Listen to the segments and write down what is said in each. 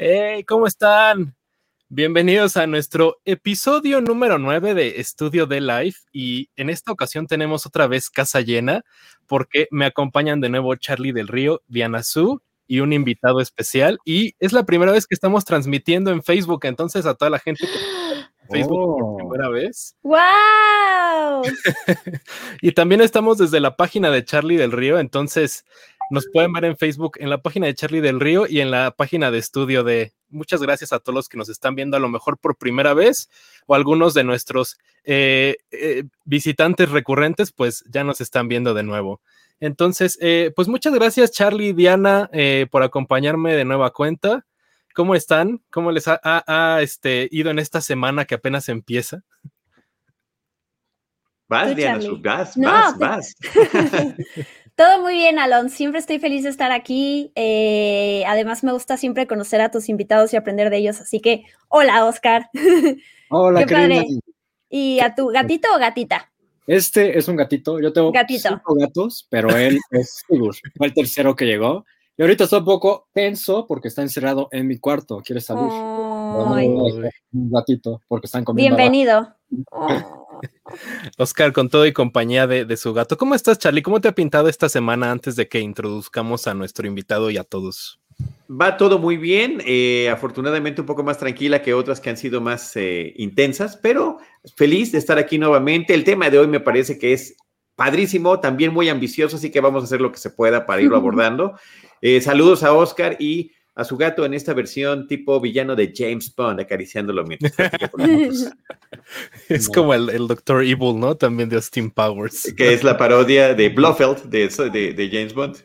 Hey, ¿cómo están? Bienvenidos a nuestro episodio número 9 de Estudio de Life y en esta ocasión tenemos otra vez casa llena porque me acompañan de nuevo Charlie del Río, Diana Su y un invitado especial y es la primera vez que estamos transmitiendo en Facebook, entonces a toda la gente que Facebook por Oh. primera vez. ¡Wow! y también estamos desde la página de Charlie del Río, entonces nos pueden ver en Facebook, en la página de Charlie del Río y en la página de estudio de... Muchas gracias a todos los que nos están viendo a lo mejor por primera vez o algunos de nuestros eh, eh, visitantes recurrentes, pues ya nos están viendo de nuevo. Entonces, eh, pues muchas gracias Charlie y Diana eh, por acompañarme de nueva cuenta. ¿Cómo están? ¿Cómo les ha, este, ido en esta semana que apenas empieza? Vas, Diana, vas, No, vas, te- vas. Todo muy bien, Alon. Siempre estoy feliz de estar aquí. Eh, además, me gusta siempre conocer a tus invitados y aprender de ellos. Así que, hola, Oscar. Hola, Qué padre. ¿Y a tu gatito o gatita? Este es un gatito. Yo tengo Gatito. cinco gatos, pero él es Sigur. Fue el tercero que llegó. Y ahorita está un poco tenso porque está encerrado en mi cuarto. Quiere salir. No un gatito porque están comiendo. bienvenido. Oh. Oscar, con todo y compañía de, de su gato. ¿Cómo estás, Charlie? ¿Cómo te ha pintado esta semana antes de que introduzcamos a nuestro invitado y a todos? Va todo muy bien. eh, afortunadamente un poco más tranquila que otras que han sido más eh, intensas, pero feliz de estar aquí nuevamente. El tema de hoy me parece que es padrísimo, también muy ambicioso, así que vamos a hacer lo que se pueda para irlo abordando. Eh, saludos a Oscar y a su gato en esta versión tipo villano de James Bond, acariciándolo mientras Es No. como el, el Doctor Evil, ¿no? También de Austin Powers. que es la parodia de Blofeld de, de, de James Bond.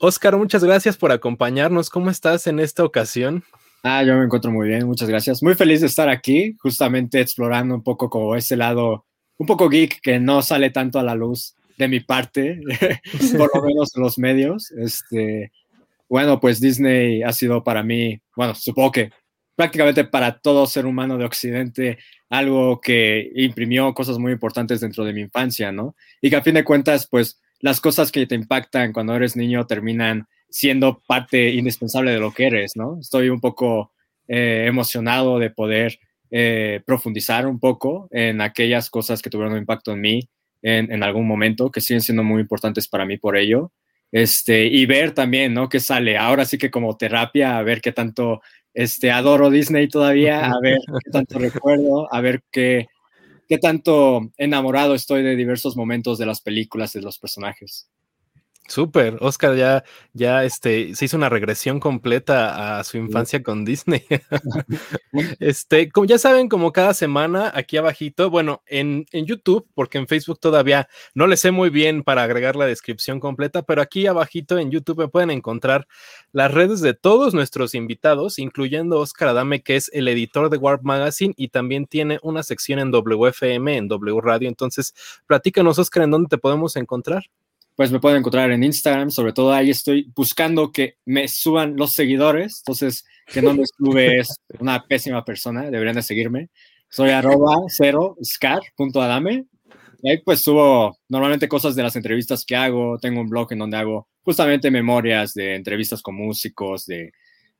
Oscar, muchas gracias por acompañarnos. ¿Cómo estás en esta ocasión? Ah, yo me encuentro muy bien. Muchas gracias. Muy feliz de estar aquí, justamente explorando un poco como ese lado, un poco geek que no sale tanto a la luz de mi parte, por lo menos en los medios. Este, bueno, pues Disney ha sido para mí, bueno, supongo que prácticamente para todo ser humano de Occidente, algo que imprimió cosas muy importantes dentro de mi infancia, ¿no? Y que a fin de cuentas, pues las cosas que te impactan cuando eres niño terminan siendo parte indispensable de lo que eres, ¿no? Estoy un poco eh, emocionado de poder eh, profundizar un poco en aquellas cosas que tuvieron un impacto en mí en, en algún momento, que siguen siendo muy importantes para mí por ello. Este, y ver también, ¿no? ¿Qué sale? Ahora sí que como terapia, a ver qué tanto este, adoro Disney todavía, a ver qué tanto recuerdo, a ver qué, qué tanto enamorado estoy de diversos momentos de las películas, de los personajes. Súper, Oscar ya, ya este, se hizo una regresión completa a su infancia con Disney. este, como ya saben, como cada semana, aquí abajito, bueno, en, en YouTube, porque en Facebook todavía no le sé muy bien para agregar la descripción completa, pero aquí abajito en YouTube me pueden encontrar las redes de todos nuestros invitados, incluyendo Oscar Adame, que es el editor de Warp Magazine y también tiene una sección en WFM, en W Radio. Entonces, platícanos, Oscar, ¿en dónde te podemos encontrar? Pues me pueden encontrar en Instagram, sobre todo ahí estoy buscando que me suban los seguidores, entonces que no me sube es una pésima persona, deberían de seguirme. Soy arroba cero scar punto adame. Y ahí pues subo normalmente cosas de las entrevistas que hago, tengo un blog en donde hago justamente memorias de entrevistas con músicos, de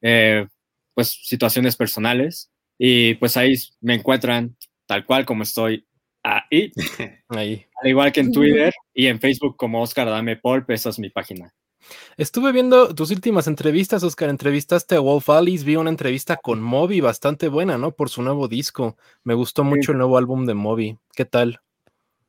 eh, pues situaciones personales y pues ahí me encuentran tal cual como estoy ahí. Ahí. Al igual que en Twitter y en Facebook como Oscar Adame Polp, esa es mi página. Estuve viendo tus últimas entrevistas, Oscar. Entrevistaste a Wolf Alice, vi una entrevista con Moby bastante buena, ¿no? Por su nuevo disco. Me gustó mucho el nuevo álbum de Moby. ¿Qué tal?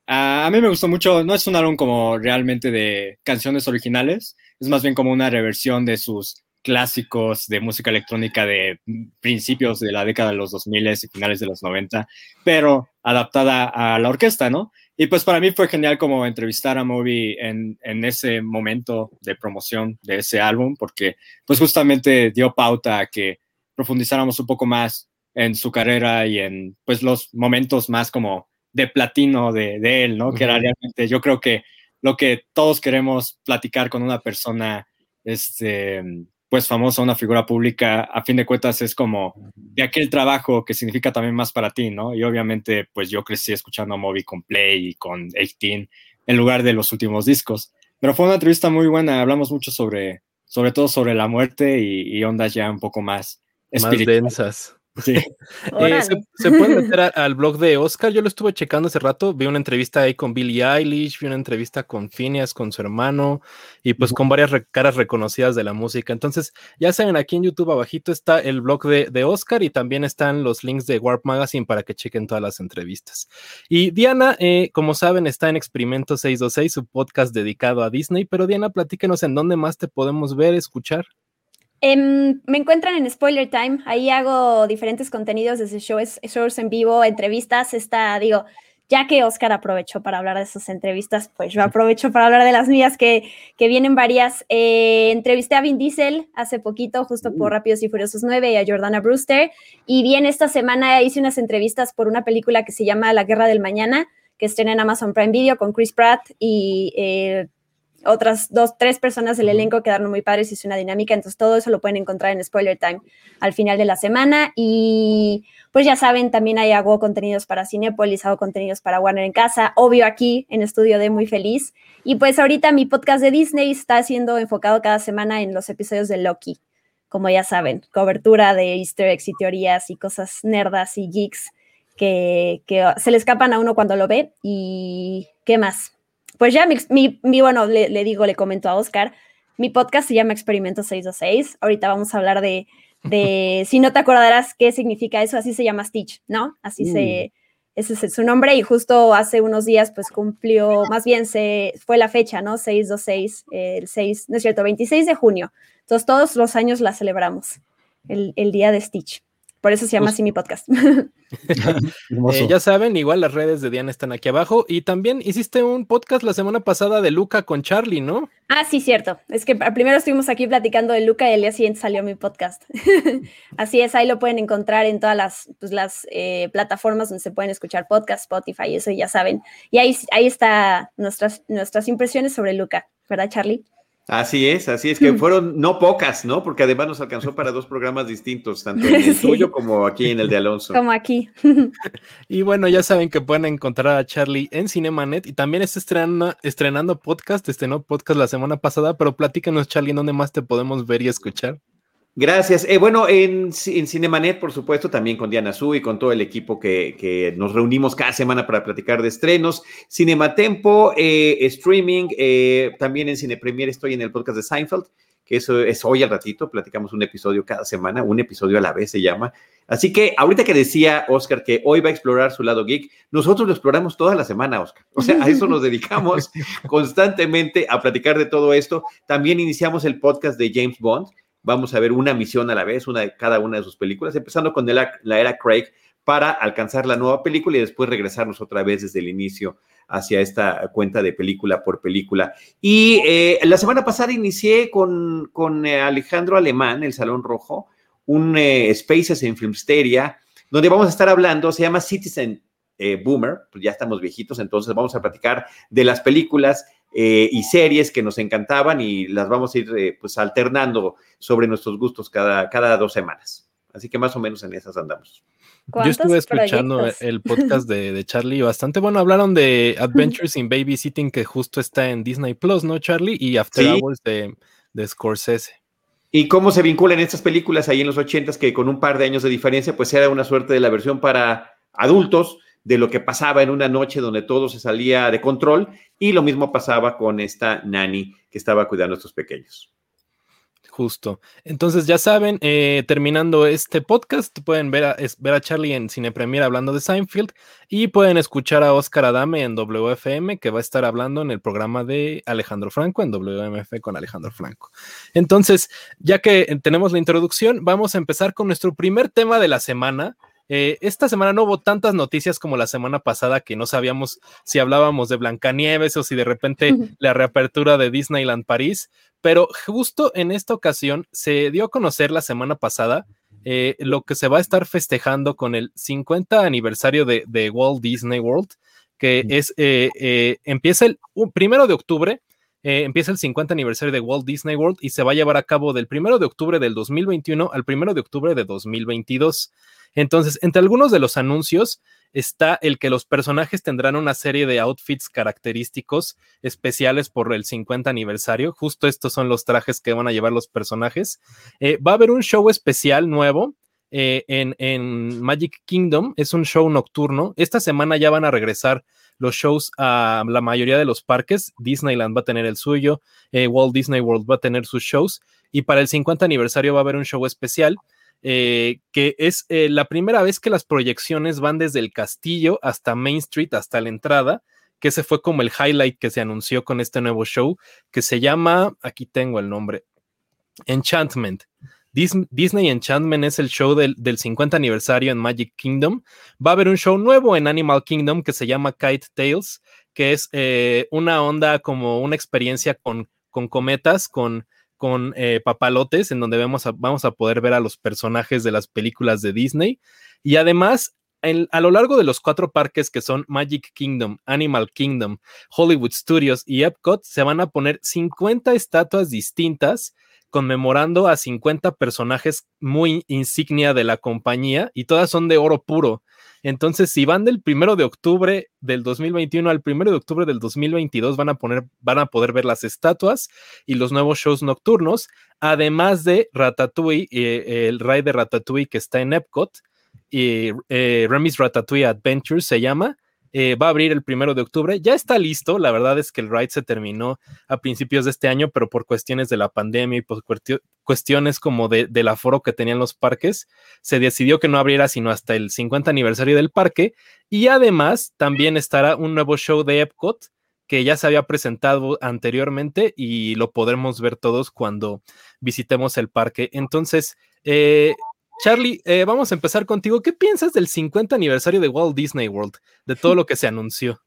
A, a mí me gustó mucho, no es un álbum como realmente de canciones originales, es más bien como una reversión de sus clásicos de música electrónica de principios de la década de los 2000 y finales de los 90, pero adaptada a la orquesta, ¿no? Y pues para mí fue genial como entrevistar a Moby en, en ese momento de promoción de ese álbum, porque pues justamente dio pauta a que profundizáramos un poco más en su carrera y en pues los momentos más como de platino de, de él, ¿no? Que era realmente, yo creo que lo que todos queremos platicar con una persona, este, pues famosa, una figura pública, a fin de cuentas es como de aquel trabajo que significa también más para ti, ¿no? Y obviamente, pues yo crecí escuchando a Moby con Play y con 18 en lugar de los últimos discos. Pero fue una entrevista muy buena, hablamos mucho sobre, sobre todo sobre la muerte y, y ondas ya un poco más más densas. Sí. Eh, se, se, puede meter al blog de Oscar. Yo lo estuve checando hace rato. Vi una entrevista ahí con Billie Eilish, vi una entrevista con Phineas, con su hermano, y pues con varias caras reconocidas de la música. Entonces, ya saben, aquí en YouTube abajito está el blog de, de, Oscar y también están los links de Warp Magazine para que chequen todas las entrevistas. Y Diana, eh, como saben, está en Experimento 626, su podcast dedicado a Disney. Pero Diana, platíquenos en dónde más te podemos ver, escuchar. Um, me encuentran en Spoiler Time, ahí hago diferentes contenidos desde shows, shows en vivo, entrevistas, está, digo, ya que Oscar aprovechó para hablar de sus entrevistas, pues yo aprovecho para hablar de las mías, que, que vienen varias. Eh, entrevisté a Vin Diesel hace poquito, justo por Rápidos y Furiosos 9, y a Jordana Brewster, y bien esta semana hice unas entrevistas por una película que se llama La Guerra del Mañana, que estrena en Amazon Prime Video con Chris Pratt y... Eh, otras dos, tres personas del elenco quedaron muy padres, hizo una dinámica, entonces todo eso lo pueden encontrar en Spoiler Time al final de la semana y pues ya saben, también hay hago contenidos para Cinepolis, hago contenidos para Warner en casa, obvio aquí en Estudio de Muy Feliz. Y pues ahorita mi podcast de Disney está siendo enfocado cada semana en los episodios de Loki, como ya saben, cobertura de easter eggs y teorías y cosas nerdas y geeks que, que se le escapan a uno cuando lo ve y qué más pues ya, mi, mi, bueno, le, le, digo, le comento a Oscar, mi podcast se llama Experimento 626. Ahorita vamos a hablar de, de, si no te acordarás qué significa eso, así se llama Stitch, ¿no? Así se, ese es su nombre y justo hace unos días pues cumplió, más bien se, fue la fecha, ¿no? 626, el 6, no es cierto, 26 de junio. Entonces todos los años la celebramos, el, el día de Stitch. Por eso se llama pues así mi podcast. eh, ya saben, igual las redes de Diana están aquí abajo. Y también hiciste un podcast la semana pasada de Luca con Charlie, ¿no? Ah, sí, cierto. Es que primero estuvimos aquí platicando de Luca y el día siguiente salió mi podcast. así es, ahí lo pueden encontrar en todas las, pues, las eh, plataformas donde se pueden escuchar podcast, Spotify, eso ya saben. Y ahí, ahí está nuestras, nuestras impresiones sobre Luca, ¿verdad, Charlie? Así es, así es que fueron no pocas, ¿no? Porque además nos alcanzó para dos programas distintos, tanto en el tuyo como aquí en el de Alonso. Como aquí. y bueno, ya saben que pueden encontrar a Charlie en Cinemanet y también está estrenando, estrenando podcast, estrenó podcast la semana pasada, pero platícanos, Charlie, ¿dónde más te podemos ver y escuchar? Gracias. Eh, bueno, en, en, Cinemanet, por supuesto, también con Diana Su y con todo el equipo que, que nos reunimos cada semana para platicar de estrenos. Cinematempo, eh, streaming, eh, también en Cine Premier estoy en el podcast de Seinfeld, que eso es hoy al ratito, platicamos un episodio cada semana, un episodio a la vez se llama. Así que ahorita que decía Oscar que hoy va a explorar su lado geek, nosotros lo exploramos toda la semana, Oscar. O sea, a eso nos dedicamos constantemente a platicar de todo esto. También iniciamos el podcast de James Bond vamos a ver una misión a la vez, una de cada una de sus películas, empezando con la, era Craig para alcanzar la nueva película y después regresarnos otra vez desde el inicio hacia esta cuenta de película por película. Y eh, la semana pasada inicié con, con eh, Alejandro Alemán, el Salón Rojo, un eh, Spaces en Filmsteria, donde vamos a estar hablando, se llama Citizen Boomer, pues ya estamos viejitos, entonces vamos a platicar de las películas eh, y series que nos encantaban y las vamos a ir eh, pues alternando sobre nuestros gustos cada, cada dos semanas. Así que más o menos en esas andamos. Yo estuve escuchando el podcast de, de, Charlie bastante bueno. Hablaron de Adventures in Babysitting, que justo está en Disney Plus, ¿no, Charlie? Y After Hours de, de Scorsese. Y cómo se vinculan estas películas ahí en los ochentas, que con un par de años de diferencia, pues era una suerte de la versión para adultos de lo que pasaba en una noche donde todo se salía de control y lo mismo pasaba con esta nani que estaba cuidando a estos pequeños. Justo. Entonces ya saben, eh, terminando este podcast, pueden ver a, ver a Charlie en Cine Premier hablando de Seinfeld y pueden escuchar a Oscar Adame en WFM que va a estar hablando en el programa de Alejandro Franco en WMF con Alejandro Franco. Entonces, ya que tenemos la introducción, vamos a empezar con nuestro primer tema de la semana eh, esta semana no hubo tantas noticias como la semana pasada que no sabíamos si hablábamos de Blancanieves o si de repente la reapertura de Disneyland París, pero justo en esta ocasión se dio a conocer la semana pasada eh, lo que se va a estar festejando con el 50 aniversario de, Walt Disney World, que es, eh, empieza el primero de octubre, empieza el 50 aniversario de Walt Disney World y se va a llevar a cabo del primero de octubre del 2021 al primero de octubre de 2022. Entonces, entre algunos de los anuncios está el que los personajes tendrán una serie de outfits característicos especiales por el 50 aniversario. Justo estos son los trajes que van a llevar los personajes. Eh, va a haber un show especial nuevo eh, en, en, Magic Kingdom. Es un show nocturno. Esta semana ya van a regresar los shows a la mayoría de los parques. Disneyland va a tener el suyo, eh, Walt Disney World va a tener sus shows y para el 50 aniversario va a haber un show especial. Eh, que es la primera vez que las proyecciones van desde el castillo hasta Main Street, hasta la entrada, que ese fue como el highlight que se anunció con este nuevo show, que se llama, aquí tengo el nombre, Enchantment. Disney Enchantment es el show del, 50 aniversario en Magic Kingdom. Va a haber un show nuevo en Animal Kingdom que se llama Kite Tales, que es eh, una onda como una experiencia con, con cometas, con, con eh, papalotes, en donde vamos a, vamos a poder ver a los personajes de las películas de Disney. Y además a lo largo de los cuatro parques que son Magic Kingdom, Animal Kingdom, Hollywood Studios y Epcot, se van a poner 50 estatuas distintas conmemorando a 50 personajes muy insignia de la compañía y todas son de oro puro. Entonces, si van del primero de octubre del 2021 al primero de octubre del 2022, van a, poner, van a poder ver las estatuas y los nuevos shows nocturnos, además de Ratatouille, eh, el ride de Ratatouille que está en Epcot, y eh, Remy's Ratatouille Adventures se llama. Eh, va a abrir el primero de octubre. Ya está listo. La verdad es que el ride se terminó a principios de este año, pero por cuestiones de la pandemia y por cuestiones como de, del aforo que tenían los parques, se decidió que no abriera sino hasta el 50 aniversario del parque. Y además también estará un nuevo show de Epcot que ya se había presentado anteriormente y lo podremos ver todos cuando visitemos el parque. Entonces, eh, Charlie, eh, vamos a empezar contigo. ¿Qué piensas del 50 aniversario de Walt Disney World, de todo lo que se anunció?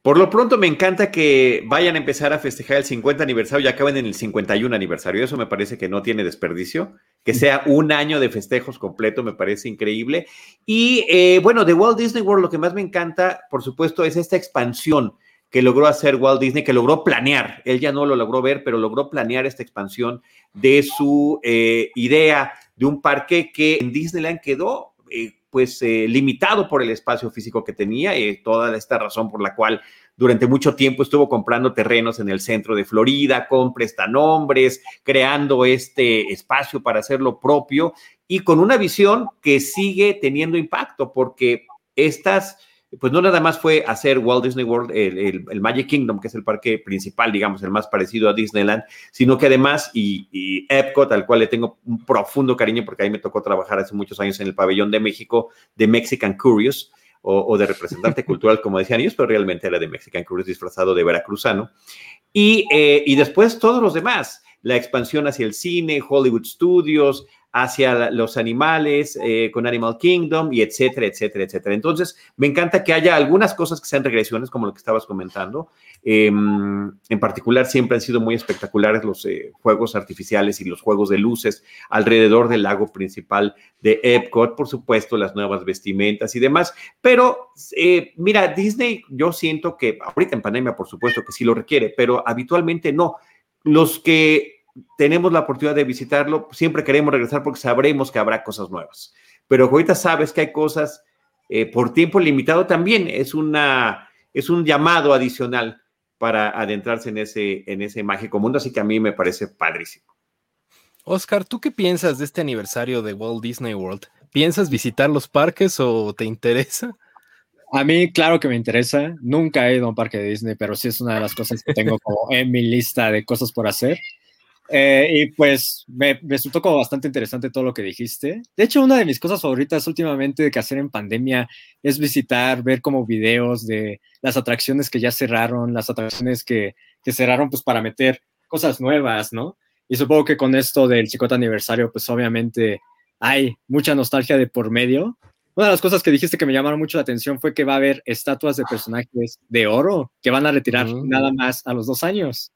Por lo pronto me encanta que vayan a empezar a festejar el 50 aniversario y acaben en el 51 aniversario. Eso me parece que no tiene desperdicio. Que sea un año de festejos completo me parece increíble. Y eh, bueno, de Walt Disney World lo que más me encanta, por supuesto, es esta expansión que logró hacer Walt Disney, que logró planear. Él ya no lo logró ver, pero logró planear esta expansión de su eh, idea de un parque que en Disneyland quedó eh, pues eh, limitado por el espacio físico que tenía, y eh, toda esta razón por la cual durante mucho tiempo estuvo comprando terrenos en el centro de Florida, con prestanombres, creando este espacio para hacerlo propio y con una visión que sigue teniendo impacto porque estas pues no nada más fue hacer Walt Disney World, el, Magic Kingdom, que es el parque principal, digamos, el más parecido a Disneyland, sino que además, y, Epcot, al cual le tengo un profundo cariño, porque ahí me tocó trabajar hace muchos años en el pabellón de México de Mexican Curious, o, de representante cultural, como decían ellos, pero realmente era de Mexican Curious disfrazado de veracruzano. Y, eh, y después todos los demás, la expansión hacia el cine, Hollywood Studios, hacia los animales, eh, con Animal Kingdom y etcétera, etcétera, etcétera. Entonces, me encanta que haya algunas cosas que sean regresiones, como lo que estabas comentando. Em, en particular, siempre han sido muy espectaculares los eh, juegos artificiales y los juegos de luces alrededor del lago principal de Epcot, por supuesto, las nuevas vestimentas y demás. Pero, eh, mira, Disney, yo siento que ahorita en pandemia, por supuesto que sí lo requiere, pero habitualmente no. Los que tenemos la oportunidad de visitarlo, siempre queremos regresar porque sabremos que habrá cosas nuevas. Pero ahorita sabes que hay cosas eh, por tiempo limitado también, es, una, es un llamado adicional para adentrarse en ese, en ese mágico mundo, así que a mí me parece padrísimo. Oscar, ¿tú qué piensas de este aniversario de Walt Disney World? ¿Piensas visitar los parques o te interesa? A mí, claro que me interesa. Nunca he ido a un parque de Disney, pero sí es una de las cosas que tengo como en mi lista de cosas por hacer. Eh, y pues me, resultó como bastante interesante todo lo que dijiste. De hecho, una de mis cosas favoritas últimamente de que hacer en pandemia es visitar, ver como videos de las atracciones que ya cerraron, las atracciones que, que cerraron pues para meter cosas nuevas, ¿no? Y supongo que con esto del 50 aniversario, pues obviamente hay mucha nostalgia de por medio. Una de las cosas que dijiste que me llamaron mucho la atención fue que va a haber estatuas de personajes de oro que van a retirar mm. nada más a los dos años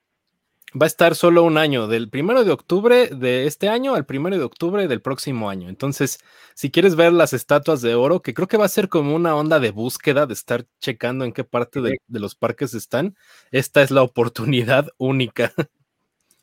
va a estar solo un año, del primero de octubre de este año al primero de octubre del próximo año. Entonces, si quieres ver las estatuas de oro, que creo que va a ser como una onda de búsqueda, de estar checando en qué parte de, de los parques están, esta es la oportunidad única.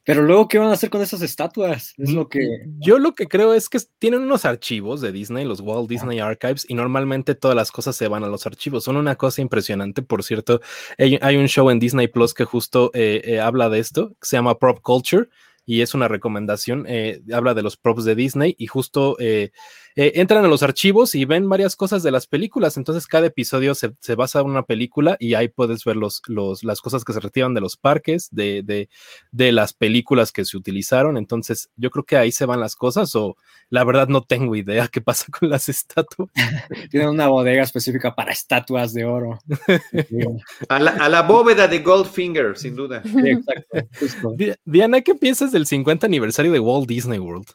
Pero luego, ¿qué van a hacer con esas estatuas? Es lo que. Yo lo que creo es que tienen unos archivos de Disney, los Walt Disney Archives, y normalmente todas las cosas se van a los archivos. Son una cosa impresionante. Por cierto, hay, un show en Disney Plus que justo eh, eh, habla de esto, que se llama Prop Culture, y es una recomendación, eh, habla de los props de Disney y justo eh, entran a los archivos y ven varias cosas de las películas, entonces cada episodio se, basa en una película y ahí puedes ver los, los, las cosas que se retiran de los parques, de, de, de, las películas que se utilizaron, entonces yo creo que ahí se van las cosas o la verdad no tengo idea qué pasa con las estatuas. Tienen una bodega específica para estatuas de oro. a, la, a la bóveda de Goldfinger, sin duda. exacto. Diana, ¿qué piensas del 50 aniversario de Walt Disney World?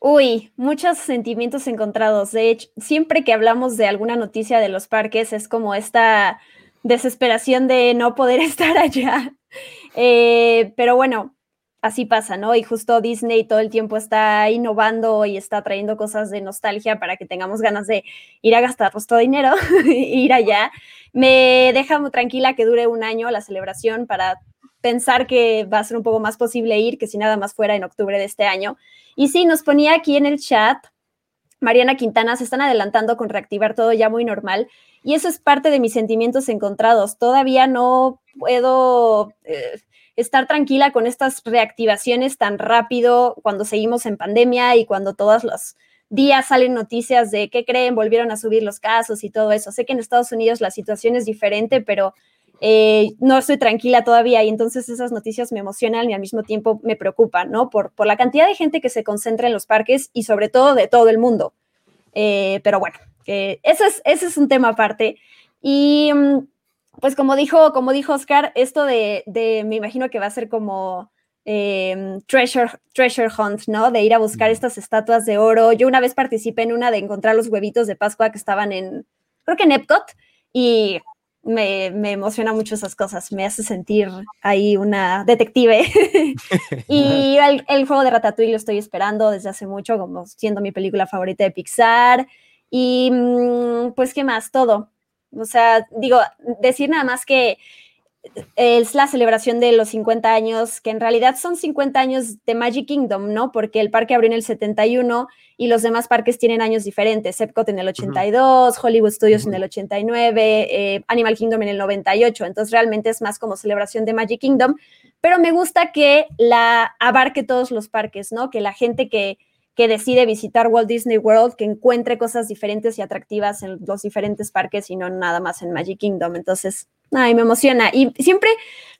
Uy, muchos sentimientos encontrados. De hecho, siempre que hablamos de alguna noticia de los parques es como esta desesperación de no poder estar allá. Eh, pero bueno, así pasa, ¿no? Y justo Disney todo el tiempo está innovando y está trayendo cosas de nostalgia para que tengamos ganas de ir a gastar nuestro dinero, ir allá. Me deja muy tranquila que dure un año la celebración para pensar que va a ser un poco más posible ir que si nada más fuera en octubre de este año. Y sí, nos ponía aquí en el chat, Mariana Quintana, se están adelantando con reactivar todo ya muy normal. Y eso es parte de mis sentimientos encontrados. Todavía no puedo eh, estar tranquila con estas reactivaciones tan rápido cuando seguimos en pandemia y cuando todos los días salen noticias de qué creen, volvieron a subir los casos y todo eso. Sé que en Estados Unidos la situación es diferente, pero eh, no estoy tranquila todavía y entonces esas noticias me emocionan y al mismo tiempo me preocupan, ¿no? Por, por la cantidad de gente que se concentra en los parques y sobre todo de todo el mundo. Eh, pero bueno, eh, ese, es, ese es un tema aparte. Y mm, pues como dijo, como dijo Oscar, esto de, de me imagino que va a ser como em, treasure, treasure hunt, ¿no? De ir a buscar estas estatuas de oro. Yo una vez participé en una de encontrar los huevitos de Pascua que estaban en, creo que en Epcot, y me, me emociona mucho esas cosas, me hace sentir ahí una detective. y el, juego de Ratatouille lo estoy esperando desde hace mucho, como siendo mi película favorita de Pixar. Y mm, pues, ¿qué más? Todo. O sea, digo, decir nada más que es la celebración de los 50 años, que en realidad son 50 años de Magic Kingdom, ¿no? Porque el parque abrió en el 71 y los demás parques tienen años diferentes. Epcot en el 82, Hollywood Studios en el 89, eh, Animal Kingdom en el 98. Entonces realmente es más como celebración de Magic Kingdom. Pero me gusta que la abarque todos los parques, ¿no? Que la gente que, que decide visitar Walt Disney World, que encuentre cosas diferentes y atractivas en los diferentes parques y no nada más en Magic Kingdom. Entonces, Ay, me emociona. Y siempre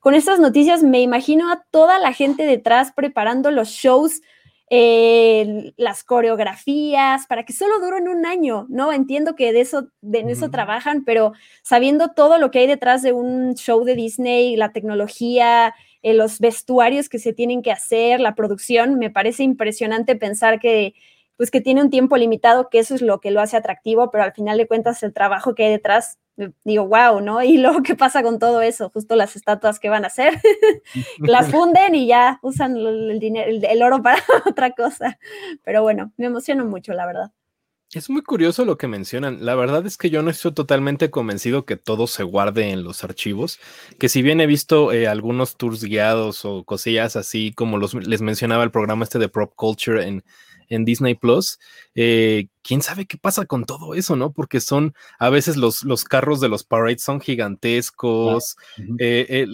con estas noticias me imagino a toda la gente detrás preparando los shows, eh, las coreografías, para que solo duren un año, ¿no? Entiendo que de eso, de eso trabajan, pero sabiendo todo lo que hay detrás de un show de Disney, la tecnología, eh, los vestuarios que se tienen que hacer, la producción, me parece impresionante pensar que pues que tiene un tiempo limitado, que eso es lo que lo hace atractivo, pero al final de cuentas el trabajo que hay detrás digo, wow, ¿no? Y luego, ¿qué pasa con todo eso? Justo las estatuas que van a hacer, las funden y ya usan el, dinero, el, oro para otra cosa. Pero bueno, me emociono mucho, la verdad. Es muy curioso lo que mencionan. La verdad es que yo no estoy totalmente convencido que todo se guarde en los archivos. Que si bien he visto eh, algunos tours guiados o cosillas así como los, les mencionaba el programa este de Prop Culture en, en Disney Plus. Eh, quién sabe qué pasa con todo eso, ¿no? Porque son a veces los, los carros de los parades son gigantescos, eh, eh,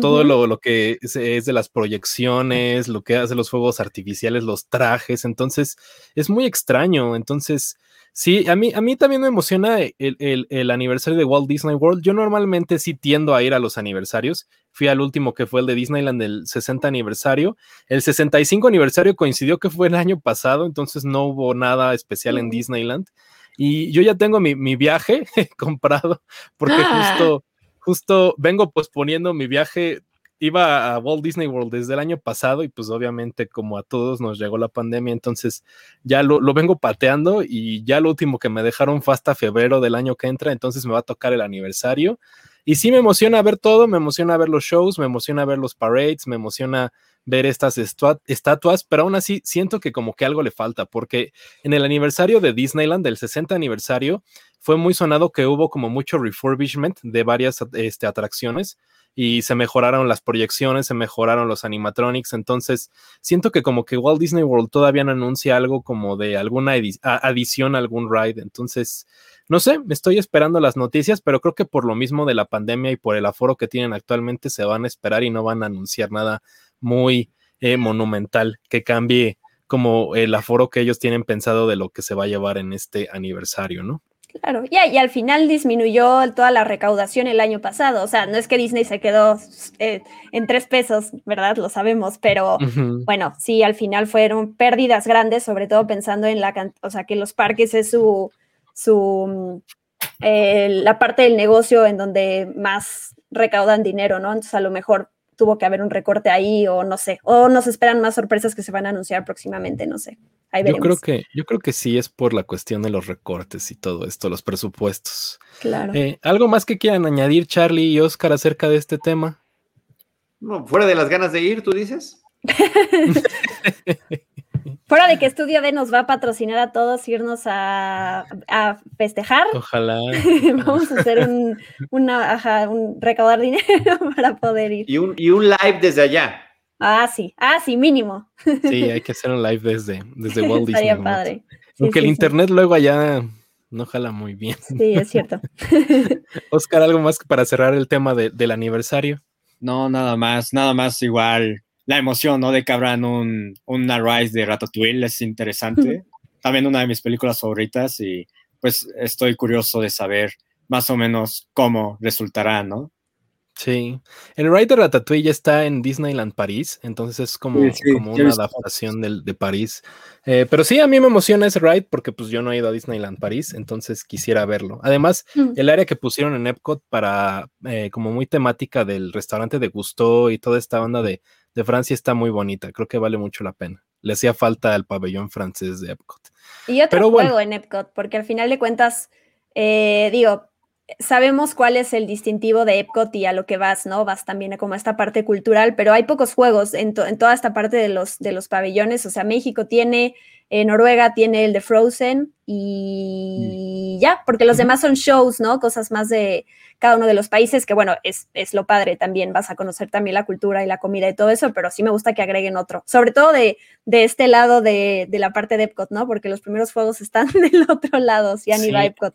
todo lo, que es, de las proyecciones, lo que hace los fuegos artificiales, los trajes, entonces es muy extraño. Entonces, sí, a mí, a mí también me emociona el, el aniversario de Walt Disney World. Yo normalmente sí tiendo a ir a los aniversarios fui al último que fue el de Disneyland del 60 aniversario. El 65 aniversario coincidió que fue el año pasado, entonces no hubo nada especial en Disneyland. Y yo ya tengo mi, viaje comprado porque ah. justo, justo vengo posponiendo mi viaje. Iba a Walt Disney World desde el año pasado y pues obviamente como a todos nos llegó la pandemia, entonces ya lo, lo vengo pateando y ya lo último que me dejaron fue hasta febrero del año que entra, entonces me va a tocar el aniversario y sí me emociona ver todo, me emociona ver los shows, me emociona ver los parades, me emociona ver estas estatuas, pero aún así siento que como que algo le falta, porque en el aniversario de Disneyland, del 60 aniversario, fue muy sonado que hubo como mucho refurbishment de varias este, atracciones y se mejoraron las proyecciones, se mejoraron los animatronics, entonces siento que como que Walt Disney World todavía no anuncia algo como de alguna adición a algún ride, entonces no sé, estoy esperando las noticias, pero creo que por lo mismo de la pandemia y por el aforo que tienen actualmente se van a esperar y no van a anunciar nada muy eh, monumental que cambie como el aforo que ellos tienen pensado de lo que se va a llevar en este aniversario, ¿no? Claro, y, y al final disminuyó toda la recaudación el año pasado. O sea, no es que Disney se quedó eh, en tres pesos, ¿verdad? Lo sabemos, pero bueno, sí, al final fueron pérdidas grandes, sobre todo pensando en la o sea, que los parques es su, su eh, la parte del negocio en donde más recaudan dinero, ¿no? Entonces a lo mejor tuvo que haber un recorte ahí o no sé, o nos esperan más sorpresas que se van a anunciar próximamente, no sé. Ahí Yo creo que, yo creo que sí es por la cuestión de los recortes y todo esto, los presupuestos. Claro. Eh, ¿Algo más que quieran añadir, Charlie y Oscar, acerca de este tema? No, fuera de las ganas de ir, tú dices. Fuera de que Estudio D nos va a patrocinar a todos, irnos a, a festejar, Ojalá. vamos a hacer un, una, ajá, un recaudar dinero para poder ir. Y un, y un live desde allá. Ah, sí, ah, sí, mínimo. Sí, hay que hacer un live desde, desde Walt Disney. Estaría padre. Sí, Aunque el sí. internet luego allá no jala muy bien. Sí, es cierto. Oscar, ¿algo más para cerrar el tema de- del aniversario? No, nada más, nada más igual. La emoción, ¿no? De que abran un, una Rise de Ratatouille es interesante. También una de mis películas favoritas y pues estoy curioso de saber más o menos cómo resultará, ¿no? Sí. El ride de Ratatouille ya está en Disneyland París, entonces es como, Sí, sí, como una adaptación del, de París. Eh, pero sí, a mí me emociona ese ride porque pues yo no he ido a Disneyland París, entonces quisiera verlo. Además, Mm. el área que pusieron en Epcot para eh, como muy temática del restaurante de Gusto y toda esta banda de, de Francia está muy bonita. Creo que vale mucho la pena. Le hacía falta el pabellón francés de Epcot. Y otro Pero bueno. juego en Epcot, porque al final de cuentas, eh, digo, sabemos cuál es el distintivo de Epcot y a lo que vas, ¿no? Vas también a como a esta parte cultural, pero hay pocos juegos en, to- en toda esta parte de los, de los pabellones. O sea, México tiene, eh, Noruega tiene el de Frozen y ya, porque los demás son shows, ¿no? Cosas más de cada uno de los países, que bueno, es, es lo padre también, vas a conocer también la cultura y la comida y todo eso, pero sí me gusta que agreguen otro, sobre todo de, de este lado de, de la parte de Epcot, ¿no? Porque los primeros juegos están del otro lado, si han ido a. Epcot.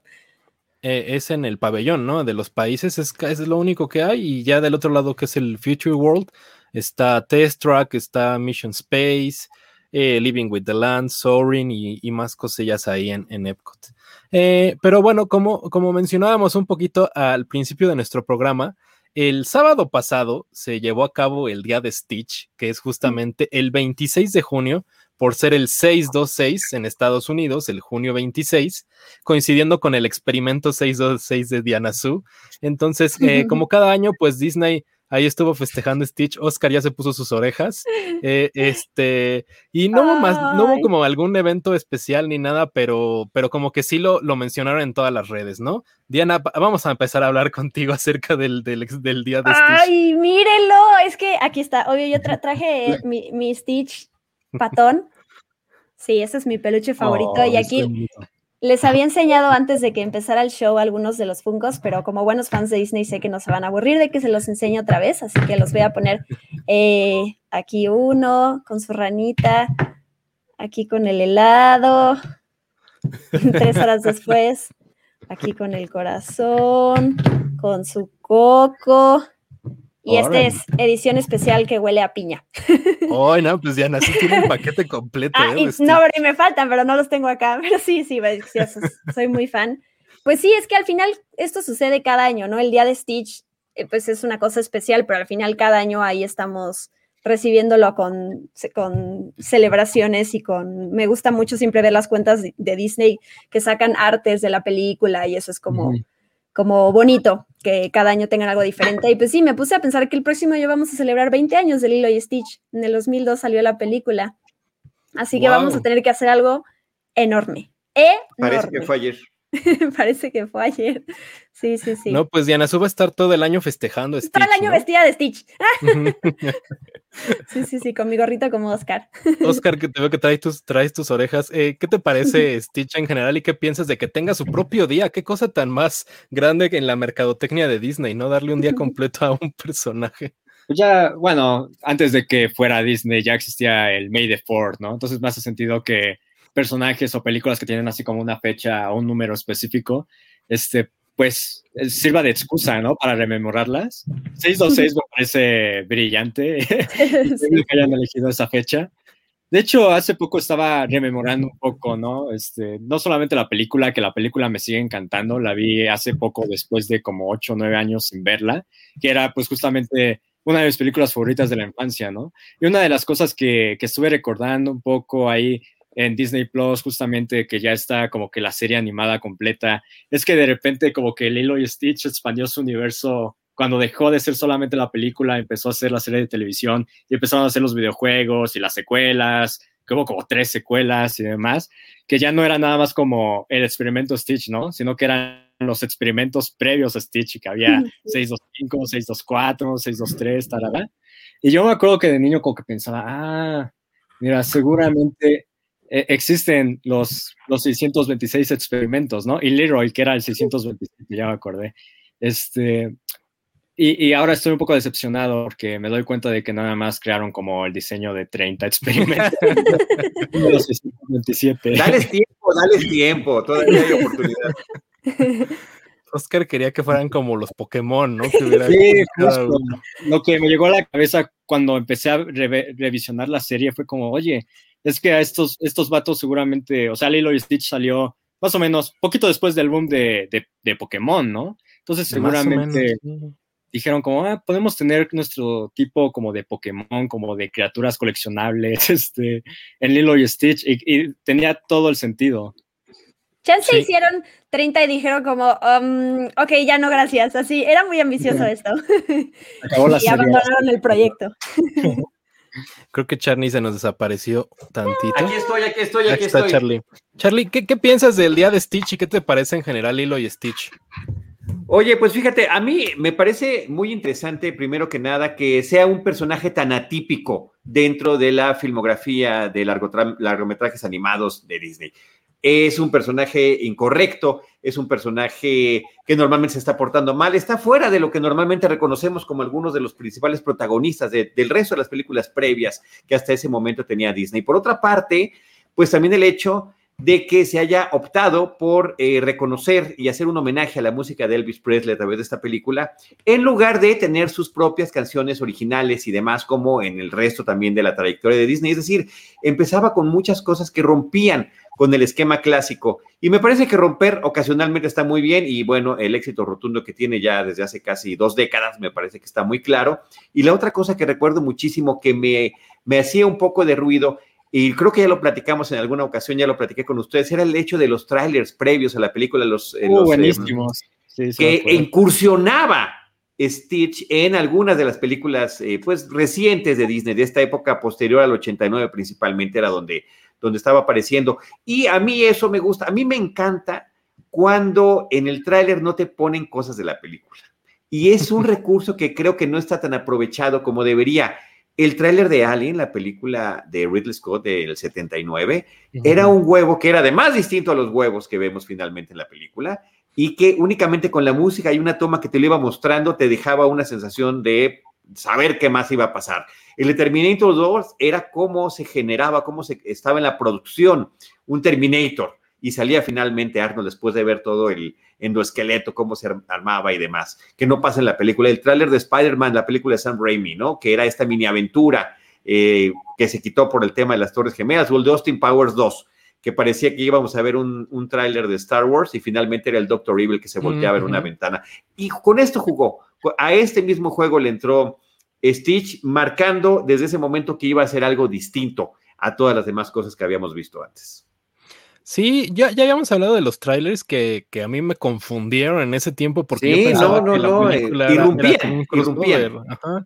Eh, es en el pabellón, ¿no? De los países, es, es lo único que hay. Y ya del otro lado, que es el Future World, está Test Track, está Mission Space, eh, Living with the Land, Soaring y, y más cosillas ahí en, en Epcot. Eh, pero bueno, como, como mencionábamos un poquito al principio de nuestro programa, el sábado pasado se llevó a cabo el día de Stitch, que es justamente el 26 de junio, por ser el 626 en Estados Unidos, el junio 26, coincidiendo con el experimento 626 de Diana Su. Entonces, eh, como cada año, pues Disney ahí estuvo festejando Stitch. Oscar ya se puso sus orejas. eh, este, y no hubo más, no hubo como algún evento especial ni nada, pero, pero como que sí lo, lo mencionaron en todas las redes, ¿no? Diana, vamos a empezar a hablar contigo acerca del, del, día de Stitch. Ay, mírenlo, es que aquí está, obvio, yo tra- traje mi, mi Stitch patón. Sí, ese es mi peluche favorito Oh, y es aquí. Les había enseñado antes de que empezara el show algunos de los Funkos, pero como buenos fans de Disney sé que no se van a aburrir de que se los enseñe otra vez, así que los voy a poner eh, aquí uno con su ranita, aquí con el helado, tres horas después, aquí con el corazón, con su coco. Y este es edición especial que huele a piña. Ay, no, pues Diana, sí tiene el paquete completo. Ah, ¿eh? y, no, pero y me faltan, pero no los tengo acá. Pero sí, sí, soy muy fan. Pues sí, es que al final esto sucede cada año, ¿no? El día de Stitch, eh, pues es una cosa especial, pero al final cada año ahí estamos recibiéndolo con, con celebraciones y con... Me gusta mucho siempre ver las cuentas de, Disney que sacan artes de la película y eso es como. Como bonito, que cada año tengan algo diferente. Y pues sí, me puse a pensar que el próximo año vamos a celebrar 20 años de Lilo y Stitch. En el 2002 salió la película. Así que vamos a tener que hacer algo enorme. Parece Enorme. que fue ayer. Parece que fue ayer. Sí, sí, sí. No, pues Diana Su va a estar todo el año festejando Stitch. Todo el año ¿no? vestida de Stitch. Ah. Sí, sí, sí, con mi gorrito como Oscar. Oscar, que te veo que traes tus, traes tus orejas. eh, ¿Qué te parece Stitch en general y qué piensas de que tenga su propio día? ¿Qué cosa tan más grande que en la mercadotecnia de Disney, no? Darle un día completo a un personaje. Pues ya, bueno, antes de que fuera Disney ya existía el May the Fourth, ¿no? Entonces me hace sentido que personajes o películas que tienen así como una fecha o un número específico, este, pues eh, sirva de excusa, ¿no? Para rememorarlas. 626, bueno, parece brillante que hayan elegido esa fecha. De hecho, hace poco estaba rememorando un poco, ¿no? Este, no solamente la película, que la película me sigue encantando, la vi hace poco después de como 8 o 9 años sin verla, que era pues justamente una de mis películas favoritas de la infancia, ¿no? Y una de las cosas que, que estuve recordando un poco ahí en Disney Plus, justamente que ya está como que la serie animada completa, es que de repente como que Lilo y Stitch expandió su universo cuando dejó de ser solamente la película, empezó a ser la serie de televisión y empezaron a hacer los videojuegos y las secuelas, que hubo como tres secuelas y demás, que ya no era nada más como el experimento Stitch, ¿no? Sino que eran los experimentos previos a Stitch que había 625, 624, 623, tarada. Y yo me acuerdo que de niño como que pensaba, ah, mira, seguramente eh, existen los, los 626 experimentos, ¿no? Y Leroy, que era el 627, ya me acordé. Este, y, ahora estoy un poco decepcionado porque me doy cuenta de que nada más crearon como el diseño de 30 experimentos. Dale tiempo, dale tiempo, todavía hay oportunidad. Oscar quería que fueran como los Pokémon, ¿no? Que sí, Lo que me llegó a la cabeza cuando empecé a revisionar la serie fue como, oye, es que a estos, estos vatos seguramente, o sea, Lilo y Stitch salió más o menos poquito después del boom de, de, Pokémon, ¿no? Entonces seguramente dijeron como, ah, podemos tener nuestro tipo como de Pokémon, como de criaturas coleccionables, este, en Lilo y Stitch, y, tenía todo el sentido. Chance hicieron 30 y dijeron como, um, ok, ya no, gracias. Así, era muy ambicioso esto. y abandonaron el proyecto. Creo que Charlie se nos desapareció tantito. Aquí estoy, aquí estoy, aquí, está estoy. Charlie. Charlie, ¿qué, ¿qué, piensas del día de Stitch y qué te parece en general Lilo y Stitch? Oye, pues fíjate, a mí me parece muy interesante, primero que nada, que sea un personaje tan atípico dentro de la filmografía de largometrajes animados de Disney. Es un personaje incorrecto, es un personaje que normalmente se está portando mal, está fuera de lo que normalmente reconocemos como algunos de los principales protagonistas del resto de las películas previas que hasta ese momento tenía Disney. Por otra parte, pues también el hecho de que se haya optado por eh, reconocer y hacer un homenaje a la música de Elvis Presley a través de esta película, en lugar de tener sus propias canciones originales y demás, como en el resto también de la trayectoria de Disney. Es decir, empezaba con muchas cosas que rompían con el esquema clásico. Y me parece que romper ocasionalmente está muy bien y bueno, el éxito rotundo que tiene ya desde hace casi dos décadas me parece que está muy claro. Y la otra cosa que recuerdo muchísimo que me, me hacía un poco de ruido y creo que ya lo platicamos en alguna ocasión, ya lo platiqué con ustedes, era el hecho de los trailers previos a la película, los, eh, uh, buenísimos. que incursionaba Stitch en algunas de las películas eh, pues recientes de Disney, de esta época posterior al 89 principalmente, era donde, donde estaba apareciendo. Y a mí eso me gusta, a mí me encanta cuando en el tráiler no te ponen cosas de la película. Y es un recurso que creo que no está tan aprovechado como debería. El tráiler de Alien, la película de Ridley Scott del 79, era un huevo que era además distinto a los huevos que vemos finalmente en la película y que únicamente con la música y una toma que te lo iba mostrando te dejaba una sensación de saber qué más iba a pasar. El de Terminator 2 era cómo se generaba, cómo se estaba en la producción un Terminator y salía finalmente Arnold después de ver todo el endoesqueleto, cómo se armaba y demás, que no pasa en la película. El tráiler de Spider-Man, la película de Sam Raimi, ¿no? Que era esta mini aventura eh, que se quitó por el tema de las Torres Gemelas, o el de Austin Powers 2, que parecía que íbamos a ver un, un tráiler de Star Wars y finalmente era el Doctor Evil que se volteaba en una ventana. Y con esto jugó. A este mismo juego le entró Stitch, marcando desde ese momento que iba a ser algo distinto a todas las demás cosas que habíamos visto antes. Sí, ya, ya habíamos hablado de los trailers que, que a mí me confundieron en ese tiempo porque yo pensaba que la eh, película era, Ajá.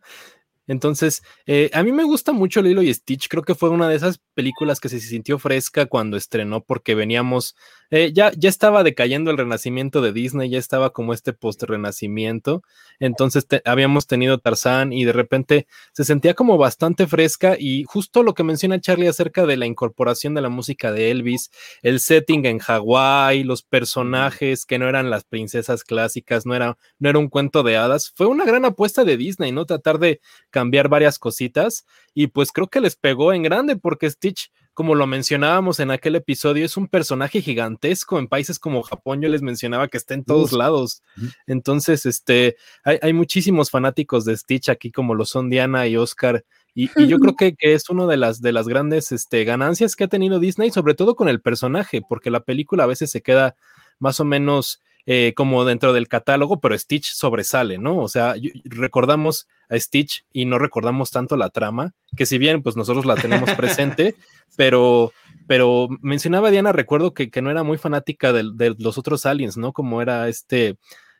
Entonces, eh, a mí me gusta mucho Lilo y Stitch. Creo que fue una de esas películas que se sintió fresca cuando estrenó, porque veníamos, eh, ya, ya estaba decayendo el renacimiento de Disney, ya estaba como este post-renacimiento. Entonces, habíamos tenido Tarzán y de repente se sentía como bastante fresca. Y justo lo que menciona Charlie acerca de la incorporación de la música de Elvis, el setting en Hawái, los personajes que no eran las princesas clásicas, no era, no era un cuento de hadas, fue una gran apuesta de Disney, ¿no? Tratar de cambiar varias cositas y pues creo que les pegó en grande porque Stitch como lo mencionábamos en aquel episodio, es un personaje gigantesco en países como Japón. Yo les mencionaba que está en todos lados. Entonces, este, hay, muchísimos fanáticos de Stitch aquí, como lo son Diana y Oscar. Y, yo creo que, es una de las, de las grandes este, ganancias que ha tenido Disney, sobre todo con el personaje, porque la película a veces se queda más o menos eh, como dentro del catálogo, pero Stitch sobresale, ¿no? O sea, recordamos a Stitch y no recordamos tanto la trama, que si bien pues nosotros la tenemos presente, pero, pero mencionaba Diana, recuerdo que, que no era muy fanática de, los otros aliens, ¿no? Como era este,